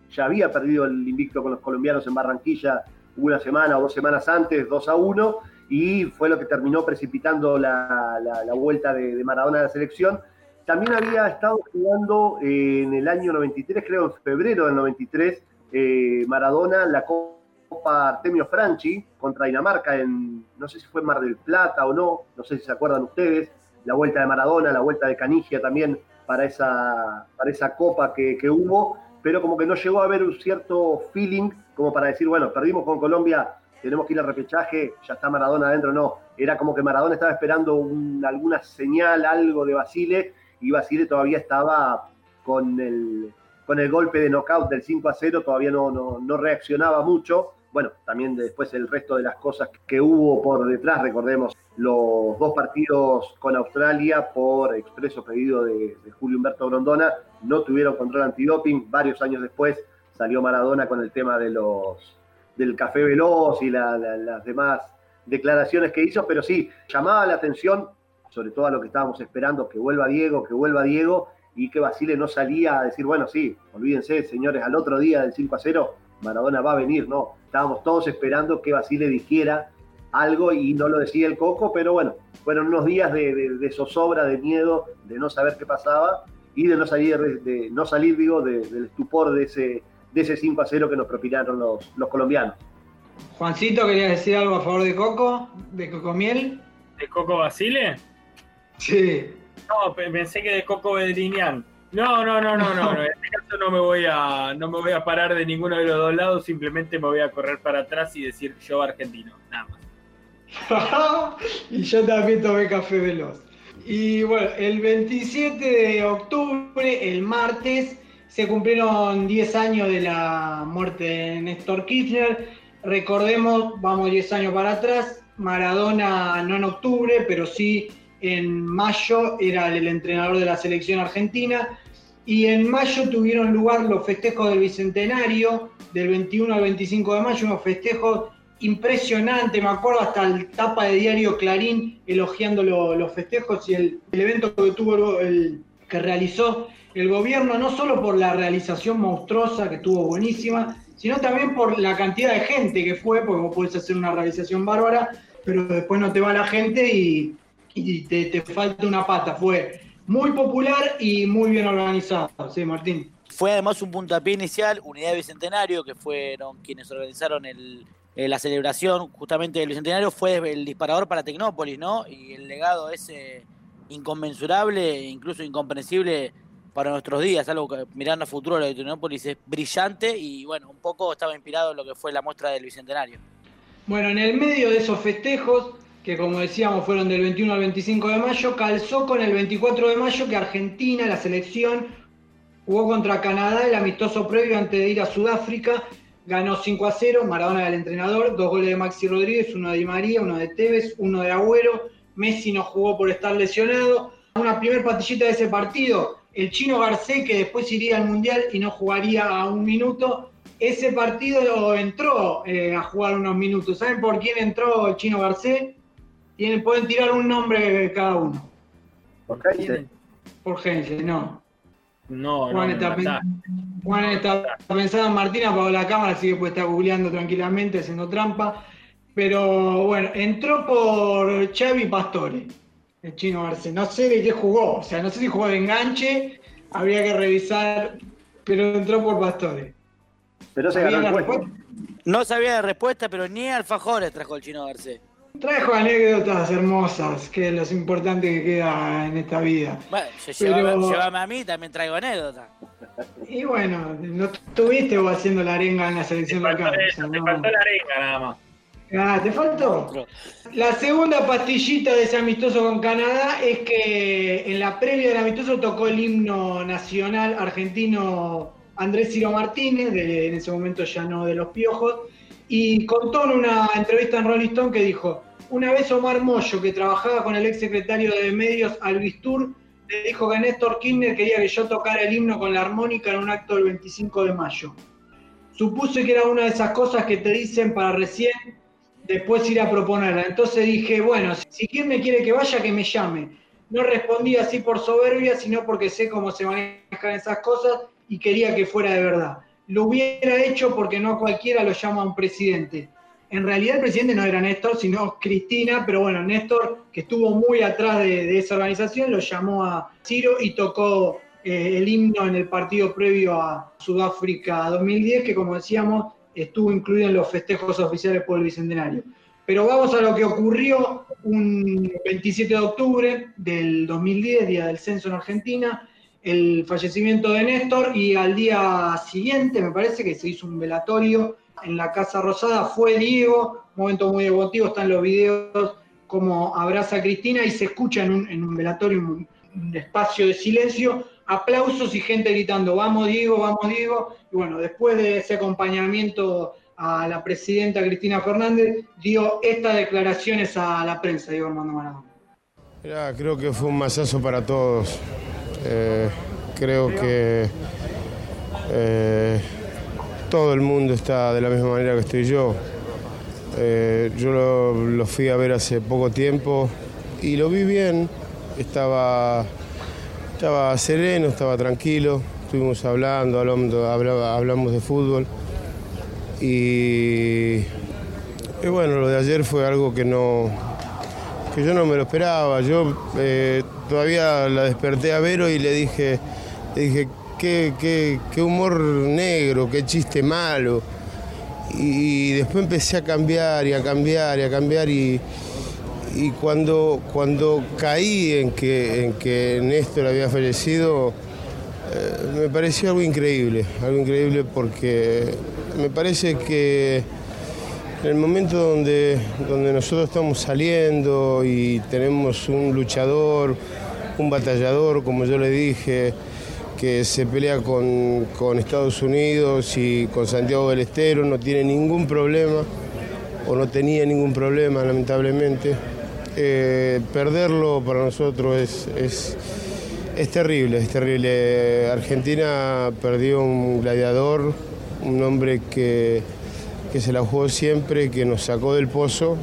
ya había perdido el invicto con los colombianos en Barranquilla una semana o dos semanas antes, 2 a 1, y fue lo que terminó precipitando la, vuelta de, Maradona a la selección. También había estado jugando en el año 93, creo en febrero del 93, eh, Maradona la Copa Artemio Franchi contra Dinamarca en, no sé si fue Mar del Plata o no, no sé si se acuerdan ustedes, la vuelta de Maradona, la vuelta de Canigia también para esa, para esa copa que, hubo, pero como que no llegó a haber un cierto feeling como para decir, bueno, perdimos con Colombia, tenemos que ir al repechaje, ya está Maradona adentro, no. Era como que Maradona estaba esperando alguna señal, algo de Basile, y Basile todavía estaba con el, con el golpe de knockout del 5 a 0, todavía no, no, no reaccionaba mucho. Bueno, también después el resto de las cosas que hubo por detrás, recordemos los dos partidos con Australia por expreso pedido de, Julio Humberto Grondona, no tuvieron control antidoping, varios años después salió Maradona con el tema de los del café veloz y las demás declaraciones que hizo, pero sí, llamaba la atención, sobre todo a lo que estábamos esperando, que vuelva Diego, que vuelva Diego, y que Basile no salía a decir, bueno, sí, olvídense, señores, al otro día del 5 a 0, Maradona va a venir, no, estábamos todos esperando que Basile dijera algo y no lo decía el Coco, pero bueno, fueron unos días de, zozobra, de miedo, de no saber qué pasaba y de no salir, de, no salir digo, del estupor de ese, de ese 5 a 0 que nos propinaron los, los colombianos. Juancito, ¿quería decir algo a favor de Coco? ¿De Coco Miel? ¿De Coco Basile? Sí. No, pensé que de Coco Bedrinian. No, no, no, no, no, En este caso no me voy a, no me voy a parar de ninguno de los dos lados, simplemente me voy a correr para atrás y decir yo argentino, nada más. y yo también tomé café veloz. Y bueno, el 27 de octubre, el martes, se cumplieron 10 años de la muerte de Néstor Kirchner. Recordemos, vamos 10 años para atrás, Maradona no en octubre, pero sí en mayo era el entrenador de la selección argentina. Y en mayo tuvieron lugar los festejos del Bicentenario, del 21 al 25 de mayo, unos festejos impresionantes, me acuerdo hasta el tapa de diario Clarín elogiando lo- los festejos y el, evento que tuvo el, que realizó el gobierno, no solo por la realización monstruosa que tuvo buenísima, sino también por la cantidad de gente que fue, porque vos podés hacer una realización bárbara, pero después no te va la gente y, y te, te falta una pata. Fue muy popular y muy bien organizado, sí, Martín. Fue además un puntapié inicial, Unidad Bicentenario, que fueron quienes organizaron el, eh, la celebración justamente del Bicentenario, fue el disparador para Tecnópolis, ¿no? Y el legado ese inconmensurable, e incluso incomprensible para nuestros días, algo que mirando a futuro lo de Tecnópolis es brillante y bueno, un poco estaba inspirado en lo que fue la muestra del Bicentenario. Bueno, en el medio de esos festejos, que como decíamos fueron del 21 al 25 de mayo, calzó con el 24 de mayo que Argentina, la selección, jugó contra Canadá el amistoso previo antes de ir a Sudáfrica, ganó 5 a 0, Maradona era el entrenador, dos goles de Maxi Rodríguez, uno de Di María, uno de Tevez, uno de Agüero, Messi no jugó por estar lesionado. Una primer pastillita de ese partido, el chino Garcés, que después iría al Mundial y no jugaría a un minuto, ese partido entró eh, a jugar unos minutos. ¿Saben por quién entró el chino Garcés? Tienen, pueden tirar un nombre cada uno. Por Heinze. Por Heinze, no. No, no, Juan, me está, pen- Juan está pensando en Martín, apagó la cámara, así que puede estar googleando tranquilamente, haciendo trampa. Pero bueno, entró por Xavi Pastore, el chino Garcés. No sé de qué jugó, o sea, no sé si jugó de enganche, habría que revisar, pero entró por Pastore. Pero se ¿Sabía ganó la el puesto. No sabía de respuesta, pero ni alfajores trajo el chino Garcés. Trajo anécdotas hermosas, que es lo importante que queda en esta vida. Bueno, yo Pero- llévame, a mí, también traigo anécdota. Y bueno, no estuviste vos haciendo la arenga en la selección local. o sea, Te no. faltó la arenga nada más. Ah, ¿te faltó? La segunda pastillita de ese amistoso con Canadá es que en la previa del amistoso tocó el himno nacional argentino Andrés Ciro Martínez, de, en ese momento ya no de los piojos, y contó en una entrevista en Rolling Stone que dijo, una vez Omar Moyo, que trabajaba con el ex secretario de medios Albistur, le dijo que Néstor Kirchner quería que yo tocara el himno con la armónica en un acto del 25 de mayo. Supuse que era una de esas cosas que te dicen para recién después ir a proponerla. Entonces dije, bueno, si quien me quiere que vaya, que me llame. No respondí así por soberbia, sino porque sé cómo se manejan esas cosas y quería que fuera de verdad. Lo hubiera hecho porque no cualquiera lo llama un presidente. En realidad el presidente no era Néstor, sino Cristina, pero bueno, Néstor, que estuvo muy atrás de, esa organización, lo llamó a Ciro y tocó eh, el himno en el partido previo a Sudáfrica 2010, que como decíamos, estuvo incluido en los festejos oficiales por el Bicentenario. Pero vamos a lo que ocurrió un 27 de octubre del 2010, día del censo en Argentina, el fallecimiento de Néstor y al día siguiente, me parece que se hizo un velatorio en la Casa Rosada, fue Diego, momento muy emotivo, están los videos como abraza a Cristina y se escucha en un, velatorio, un, un espacio de silencio, aplausos y gente gritando, vamos Diego, vamos Diego, y bueno, después de ese acompañamiento a la presidenta Cristina Fernández, dio estas declaraciones a la prensa, Diego Armando Maradona. Creo que fue un masazo para todos. Eh, creo que eh, todo el mundo está de la misma manera que estoy yo. Eh, yo lo, fui a ver hace poco tiempo y lo vi bien. Estaba, estaba sereno, estaba tranquilo. Estuvimos hablando, hablando hablaba- hablamos de fútbol. Y bueno, lo de ayer fue algo que no, que yo no me lo esperaba. Yo eh, todavía la desperté a Vero y le dije, le dije, qué, qué- qué humor negro, qué chiste malo. Y después empecé a cambiar y a cambiar y a cambiar y, y cuando, cuando caí en que, en que Néstor había fallecido, eh, me pareció algo increíble, algo increíble porque me parece que en el momento donde, donde nosotros estamos saliendo y tenemos un luchador, un batallador, como yo le dije, que se pelea con, con Estados Unidos y con Santiago del Estero, no tiene ningún problema, o no tenía ningún problema, lamentablemente. Eh, perderlo para nosotros es, es, es terrible, es terrible. Argentina perdió un gladiador, un hombre que, que se la jugó siempre, que nos sacó del pozo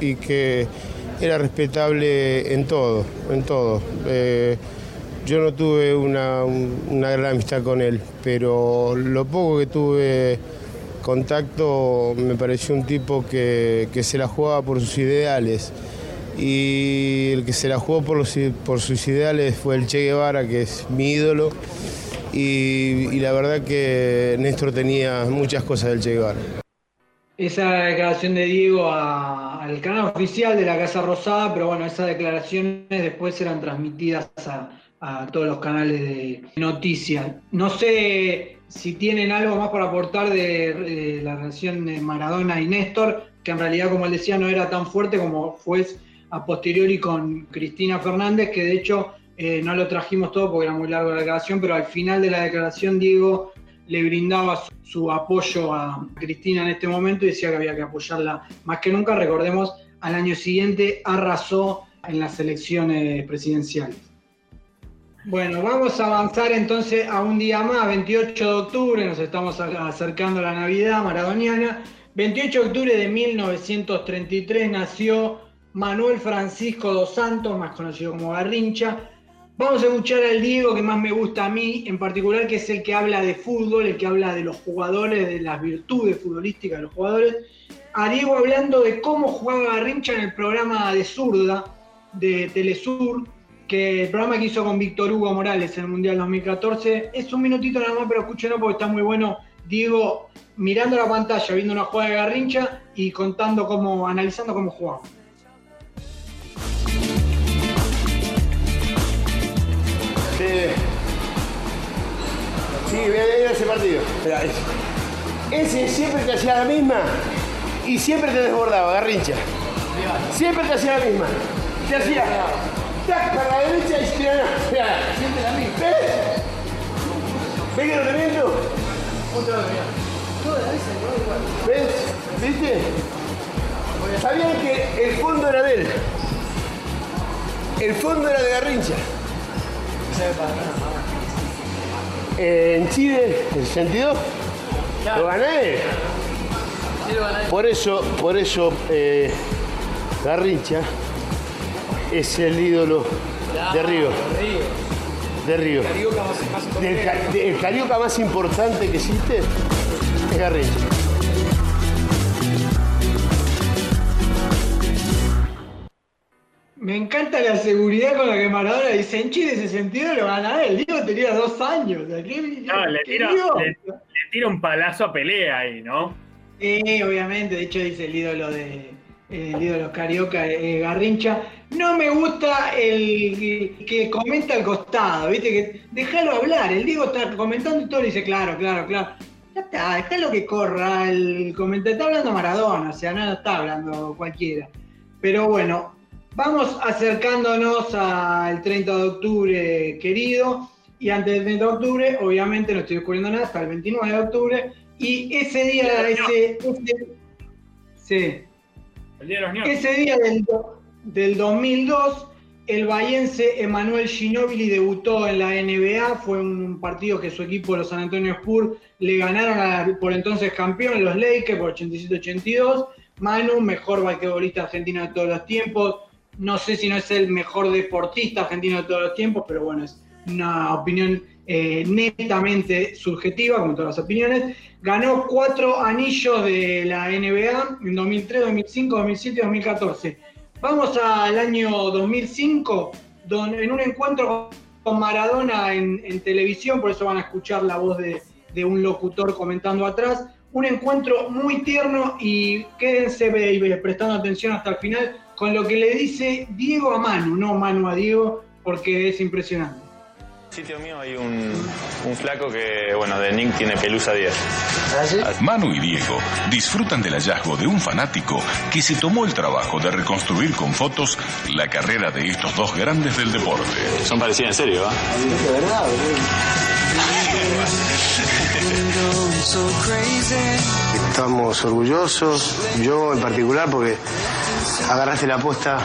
y que era respetable en todo, en todo. Eh, yo no tuve una, gran amistad con él, pero lo poco que tuve contacto me pareció un tipo que, se la jugaba por sus ideales. Y el que se la jugó por, sus ideales fue el Che Guevara, que es mi ídolo. Y, y la verdad que Néstor tenía muchas cosas del Che Guevara. Esa declaración de Diego al canal oficial de la Casa Rosada, pero bueno, esas declaraciones después eran transmitidas a, todos los canales de noticias. No sé si tienen algo más para aportar de, de la relación de Maradona y Néstor, que en realidad, como él decía, no era tan fuerte como fue a posteriori con Cristina Fernández, que de hecho eh, no lo trajimos todo porque era muy larga la declaración, pero al final de la declaración Diego le brindaba su, apoyo a Cristina en este momento y decía que había que apoyarla más que nunca. Recordemos, al año siguiente arrasó en las elecciones presidenciales. Bueno, vamos a avanzar entonces a un día más, 28 de octubre, nos estamos acercando a la Navidad maradoniana. 28 de octubre de 1933 nació Manuel Francisco dos Santos, más conocido como Garrincha. Vamos a escuchar al Diego que más me gusta a mí, en particular, que es el que habla de fútbol, el que habla de los jugadores, de las virtudes futbolísticas de los jugadores. A Diego hablando de cómo jugaba Garrincha en el programa de Zurda de Telesur, que el programa que hizo con Víctor Hugo Morales en el Mundial 2014. Es un minutito nada más, pero escúchenlo porque está muy bueno. Diego mirando la pantalla, viendo una jugada de Garrincha y contando cómo, analizando cómo jugaba. Sí. Sí, ve ve ese partido. Mirá, ese. Ese siempre te hacía la misma y siempre te desbordaba, Garrincha. Siempre te hacía la misma. Te hacía. Tac para la derecha y se Mirá. Siempre la misma. ¿Ves? ¿Ves que no te miento? Otra vez. ¿Ves? ¿Viste? Sabían que el fondo era de él. El fondo era de Garrincha. En Chile, el 62, lo gané. Por eso, por eso eh, Garrincha es el ídolo de Río. De Río. El carioca más importante que existe es Garrincha. Me encanta la seguridad con la que Maradona dice en Chile 62 lo gana él. Diego tenía dos años. o sea, ¿qué- No, le tira, Diego? le, le tira un palazo a pelea ahí, ¿no? Sí, obviamente, de hecho dice el ídolo de el ídolo carioca eh, Garrincha. No me gusta el que comenta al costado, viste que déjalo hablar, el Diego está comentando y todo y dice, claro, claro, claro. Ya está, déjalo que corra el comentario. Está hablando Maradona, o sea, no está hablando cualquiera. Pero bueno, vamos acercándonos al 30 de octubre, querido. Y antes del 30 de octubre, obviamente no estoy descubriendo nada, hasta el 29 de octubre. Y ese día, ese, ese- sí, El día de los ese día del, del 2002, el bahiense Emanuel Ginóbili debutó en la NBA. Fue un partido que su equipo, los San Antonio Spurs, le ganaron a, por entonces campeón, los Lakers, por 87-82. Manu, mejor basquetbolista argentino de todos los tiempos. No sé si no es el mejor deportista argentino de todos los tiempos, pero bueno, es una opinión eh, netamente subjetiva, como todas las opiniones. Ganó cuatro anillos de la NBA en 2003, 2005, 2007 y 2014. Vamos al año 2005, don- en un encuentro con Maradona en, televisión, por eso van a escuchar la voz de, un locutor comentando atrás. Un encuentro muy tierno y quédense prestando atención hasta el final con lo que le dice Diego a Manu, no Manu a Diego, porque es impresionante. sitio mío hay un, un flaco que, bueno, de Nick tiene pelusa 10. Manu y Diego disfrutan del hallazgo de un fanático que se tomó el trabajo de reconstruir con fotos la carrera de estos dos grandes del deporte. Son parecidos en serio, ¿ah? De verdad, boludo. Estamos orgullosos, yo en particular, porque agarraste la apuesta,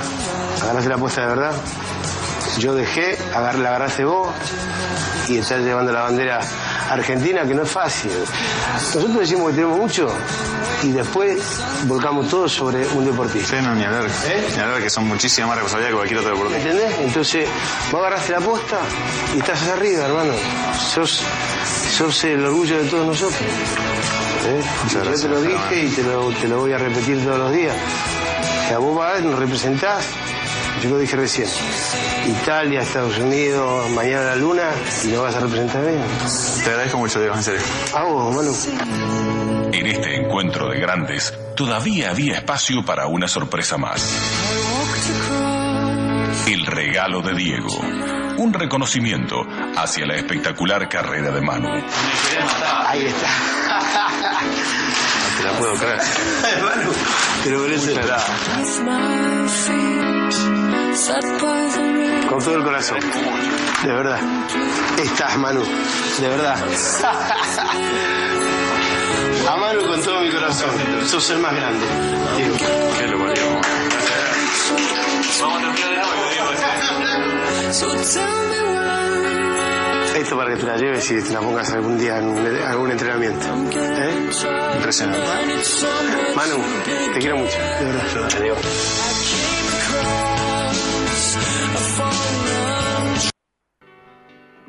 agarraste la apuesta de verdad. Yo dejé, agar- la agarraste vos y estás llevando la bandera argentina, que no es fácil. Nosotros decimos que tenemos mucho y después volcamos todo sobre un deportista. Sí, no, ni hablar. Ni hablar que son muchísimas más responsabilidades que cualquier otro deporte. ¿Entendés? Entonces, vos agarraste la posta y estás arriba, hermano. Sos, sos el orgullo de todos nosotros. ¿Eh? Yo gracias, te lo dije y te lo, te lo voy a repetir todos los días. Que a vos vas, nos representás, yo lo dije recién. Italia, Estados Unidos, mañana la luna y nos vas a representar bien. Te agradezco mucho, Diego, en serio. A vos, Manu. En este encuentro de grandes, todavía había espacio para una sorpresa más. El regalo de Diego. Un reconocimiento hacia la espectacular carrera de Manu. Ahí está. Te la puedo creer. Manu, te lo mereces. Con todo el corazón. De verdad. Estás, Manu. De verdad. A Manu con todo mi corazón. Sos el más grande. Diego. Qué lo parió. Vamos a terminar de nuevo, Esto para que te la lleves y te la pongas algún día en algún entrenamiento. ¿Eh? Impresionante. Manu, te quiero mucho. De verdad. Te.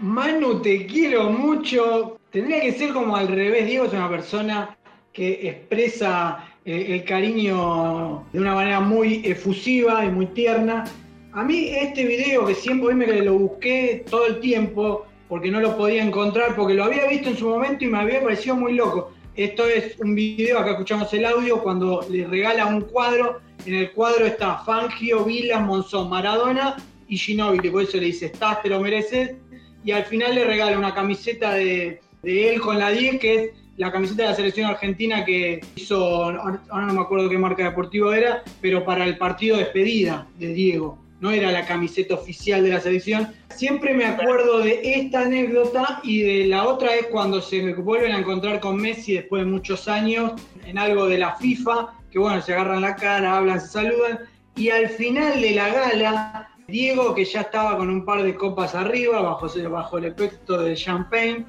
Manu, te quiero mucho. Tendría que ser como al revés. Diego es una persona que expresa eh, el cariño de una manera muy efusiva y muy tierna. A mí este video que siempre me lo busqué todo el tiempo porque no lo podía encontrar, porque lo había visto en su momento y me había parecido muy loco. Esto es un video, acá escuchamos el audio, cuando le regala un cuadro. En el cuadro está Fangio, Vila, Monzón, Maradona y Ginóbili. Por eso le dice, estás, te lo mereces. Y al final le regala una camiseta de, de él con la 10, que es la camiseta de la selección argentina que hizo, ahora no me acuerdo qué marca deportiva era, pero para el partido de despedida de Diego. No era la camiseta oficial de la selección. Siempre me acuerdo de esta anécdota y de la otra es cuando se vuelven a encontrar con Messi después de muchos años en algo de la FIFA, que bueno, se agarran la cara, hablan, se saludan. Y al final de la gala, Diego, que ya estaba con un par de copas arriba, bajo, el efecto del champagne,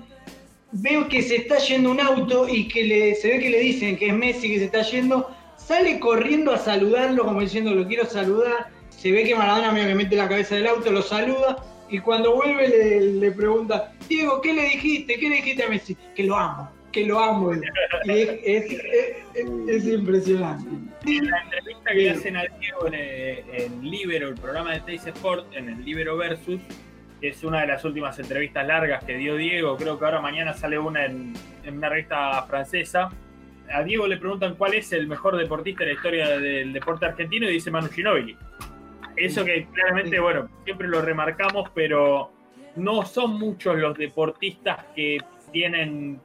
veo que se está yendo un auto y que le, se ve que le dicen que es Messi que se está yendo, sale corriendo a saludarlo como diciendo lo quiero saludar, se ve que Maradona medio que mete la cabeza del auto, lo saluda y cuando vuelve le, le pregunta, Diego, ¿qué le dijiste? ¿Qué le dijiste a Messi? Que lo amo, que lo amo. Y es, es- es- es impresionante. En la entrevista que le hacen a Diego en, eh, en Libero, el programa de Teis Sport, en el Libero Versus, que es una de las últimas entrevistas largas que dio Diego, creo que ahora mañana sale una en, en una revista francesa. A Diego le preguntan cuál es el mejor deportista de la historia del deporte argentino y dice Manu Ginóbili. Eso que claramente, bueno, siempre lo remarcamos, pero no son muchos los deportistas que tienen,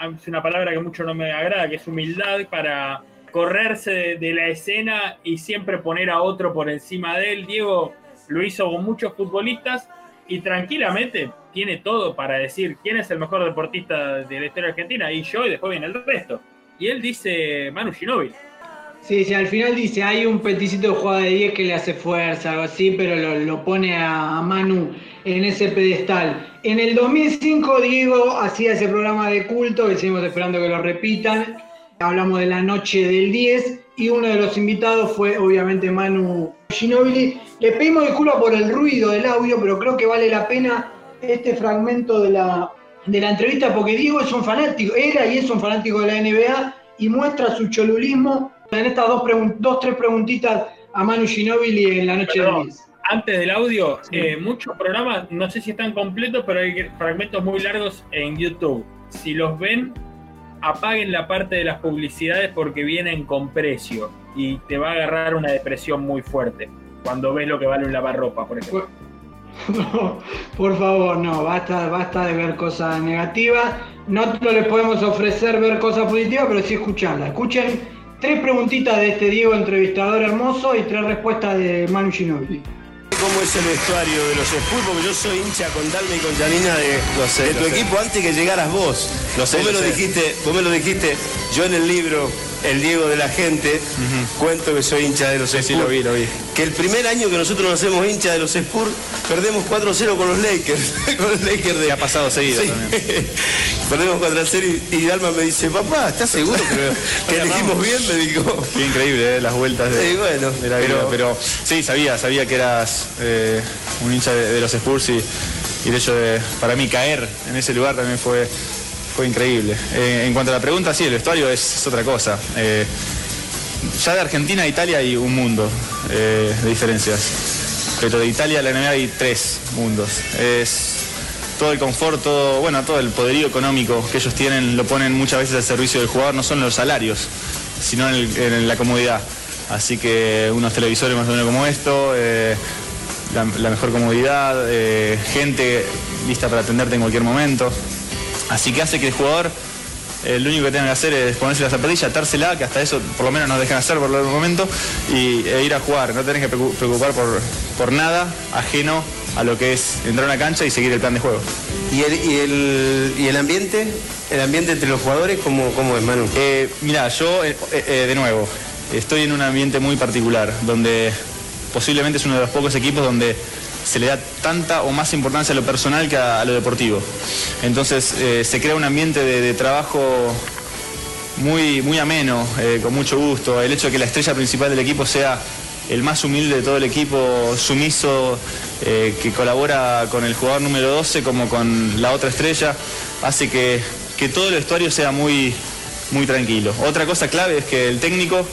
es una palabra que mucho no me agrada, que es humildad para correrse de, de la escena y siempre poner a otro por encima de él. Diego lo hizo con muchos futbolistas y tranquilamente tiene todo para decir quién es el mejor deportista de la historia argentina y yo y después viene el resto. Y él dice Manu Ginóbili. Sí, sí, al final dice, hay un peticito de jugada de 10 que le hace fuerza, algo así, pero lo, lo pone a, Manu en ese pedestal. En el 2005 Diego hacía ese programa de culto, que seguimos esperando que lo repitan. Hablamos de la noche del 10 y uno de los invitados fue obviamente Manu Ginóbili. Le pedimos disculpas por el ruido del audio, pero creo que vale la pena este fragmento de la, de la entrevista porque Diego es un fanático, era y es un fanático de la NBA y muestra su cholulismo en estas dos, dos tres preguntitas a Manu Ginóbili en la noche Perdón, 10. Antes del audio, eh, muchos programas, no sé si están completos, pero hay fragmentos muy largos en YouTube. Si los ven, apaguen la parte de las publicidades porque vienen con precio y te va a agarrar una depresión muy fuerte cuando ves lo que vale un lavarropa, por ejemplo. No, por favor, no, basta, basta de ver cosas negativas. No les podemos ofrecer ver cosas positivas, pero sí escucharlas. Escuchen tres preguntitas de este Diego entrevistador hermoso y tres respuestas de Manu Ginóbili. cómo es el vestuario de los Spurs, porque yo soy hincha con Dalma y con Janina de, Lo sé, de lo tu sé. equipo antes que llegaras vos. Lo sé, vos me lo lo sé. dijiste, vos me lo dijiste, yo en el libro El Diego de la Gente, cuento que soy hincha de los Spurs. sí, lo vi, lo vi. Que el primer año que nosotros nos hacemos hincha de los Spurs, perdemos 4-0 con los Lakers. con los Lakers de... Ha pasado seguido Sí. también. Perdemos 4-0 y, y Dalma me dice, papá, ¿estás seguro que, que elegimos bien? Me dijo. Qué increíble, ¿eh? las vueltas de, Sí, bueno, de la vida. pero- Pero, sí, sabía, sabía que eras eh, un hincha de, de los Spurs y, y el hecho de, para mí, caer en ese lugar también fue, fue increíble. Eh, en cuanto a la pregunta, sí, el vestuario es, otra cosa. Eh, ya de Argentina a Italia hay un mundo eh, de diferencias. Pero de Italia a la NBA hay tres mundos. Es todo el confort, todo, bueno, todo el poderío económico que ellos tienen lo ponen muchas veces al servicio del jugador, no son los salarios, sino en, la comodidad. Así que unos televisores más o menos como esto, la, mejor comodidad, gente lista para atenderte en cualquier momento. Así que hace que el jugador eh, lo único que tenga que hacer es ponerse la zapatilla, atársela, que hasta eso por lo menos nos dejan hacer por el momento, y, e ir a jugar. No tenés que preocu- preocupar por, por nada ajeno a lo que es entrar a una cancha y seguir el plan de juego. ¿Y el, y el, y el ambiente? ¿El ambiente entre los jugadores cómo, cómo es, Manu? Eh, mira, yo, eh, eh, de nuevo, estoy en un ambiente muy particular, donde posiblemente es uno de los pocos equipos donde se le da tanta o más importancia a lo personal que a, lo deportivo. Entonces eh, se crea un ambiente de, de trabajo muy, muy ameno, eh, con mucho gusto. El hecho de que la estrella principal del equipo sea el más humilde de todo el equipo, sumiso, eh, que colabora con el jugador número 12 como con la otra estrella, hace que, que todo el vestuario sea muy, muy tranquilo. Otra cosa clave es que el técnico,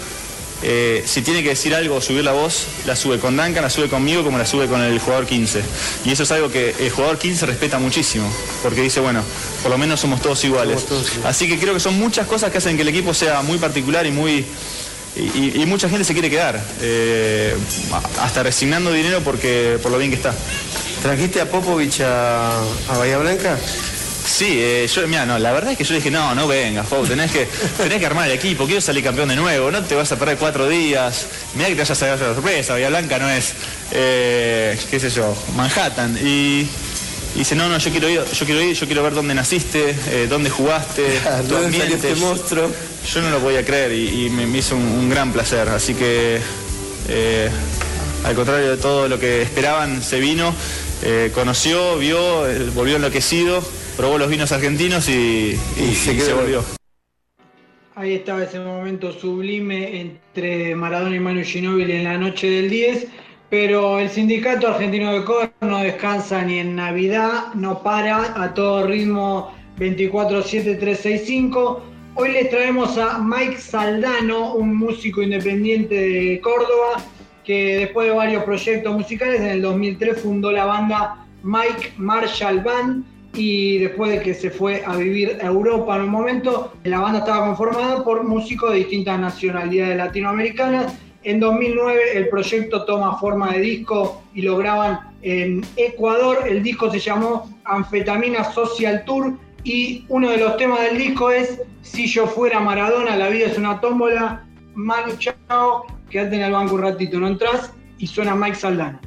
eh, si tiene que decir algo o subir la voz, la sube con Duncan, la sube conmigo como la sube con el jugador 15. Y eso es algo que el jugador 15 respeta muchísimo, porque dice, bueno, por lo menos somos todos iguales. Somos todos iguales. Así que creo que son muchas cosas que hacen que el equipo sea muy particular y muy... Y, y mucha gente se quiere quedar, eh, hasta resignando dinero porque por lo bien que está. ¿Trajiste a Popovich a, a Bahía Blanca? Sí, eh, yo, mira, no, la verdad es que yo dije, no, no vengas, Pau, tenés que, tenés que armar el equipo, quiero salir campeón de nuevo, no te vas a perder cuatro días, mira que te vayas a la sorpresa, Bahía Blanca no es, eh, qué sé yo, Manhattan. Y, y dice, no, no, yo quiero ir, yo quiero ir, yo quiero ver dónde naciste, eh, dónde jugaste, tu ¿Dónde salió ambiente. este monstruo? Yo no lo podía creer y, y me, me hizo un, un gran placer, así que eh, al contrario de todo lo que esperaban, se vino, eh, conoció, vio, volvió enloquecido, probó los vinos argentinos y, y- se y quedó. se volvió. Ahí estaba ese momento sublime entre Maradona y Manu Ginóbili en la noche del 10, pero el sindicato argentino de COR no descansa ni en Navidad, no para a todo ritmo 24-7-365. Hoy les traemos a Mike Saldano, un músico independiente de Córdoba, que después de varios proyectos musicales, en el 2003 fundó la banda Mike Marshall Band y después de que se fue a vivir a Europa en un momento, la banda estaba conformada por músicos de distintas nacionalidades latinoamericanas. En 2009 el proyecto toma forma de disco y lo graban en Ecuador. El disco se llamó Anfetamina Social Tour y uno de los temas del disco es Si yo fuera Maradona, la vida es una tómbola. Manu Chao, quédate en el banco un ratito, no entras y suena Mike Saldana.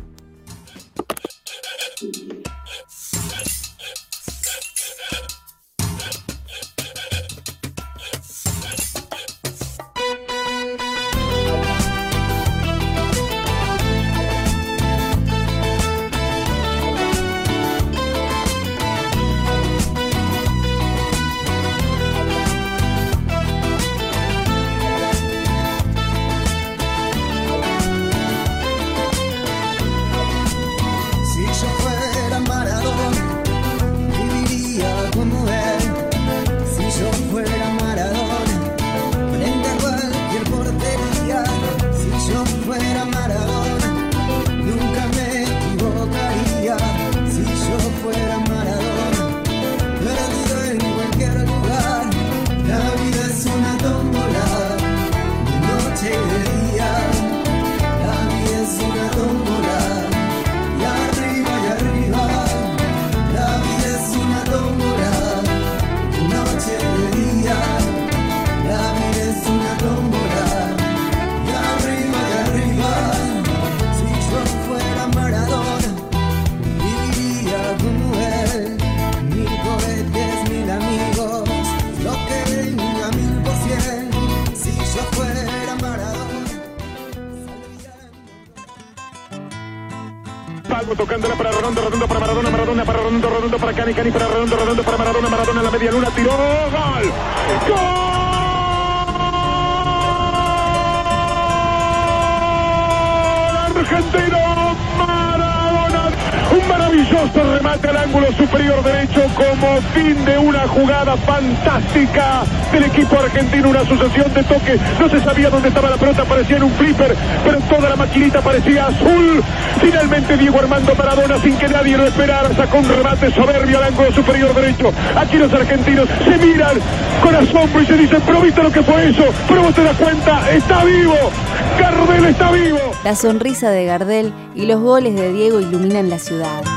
Fin de una jugada fantástica del equipo argentino, una sucesión de toques. No se sabía dónde estaba la pelota, parecía en un flipper, pero toda la maquinita parecía azul. Finalmente Diego Armando Maradona, sin que nadie lo esperara, sacó un remate soberbio al ángulo superior derecho. Aquí los argentinos se miran con asombro y se dicen, pero viste lo que fue eso, pero vos te das cuenta, está vivo, Gardel está vivo. La sonrisa de Gardel y los goles de Diego iluminan la ciudad.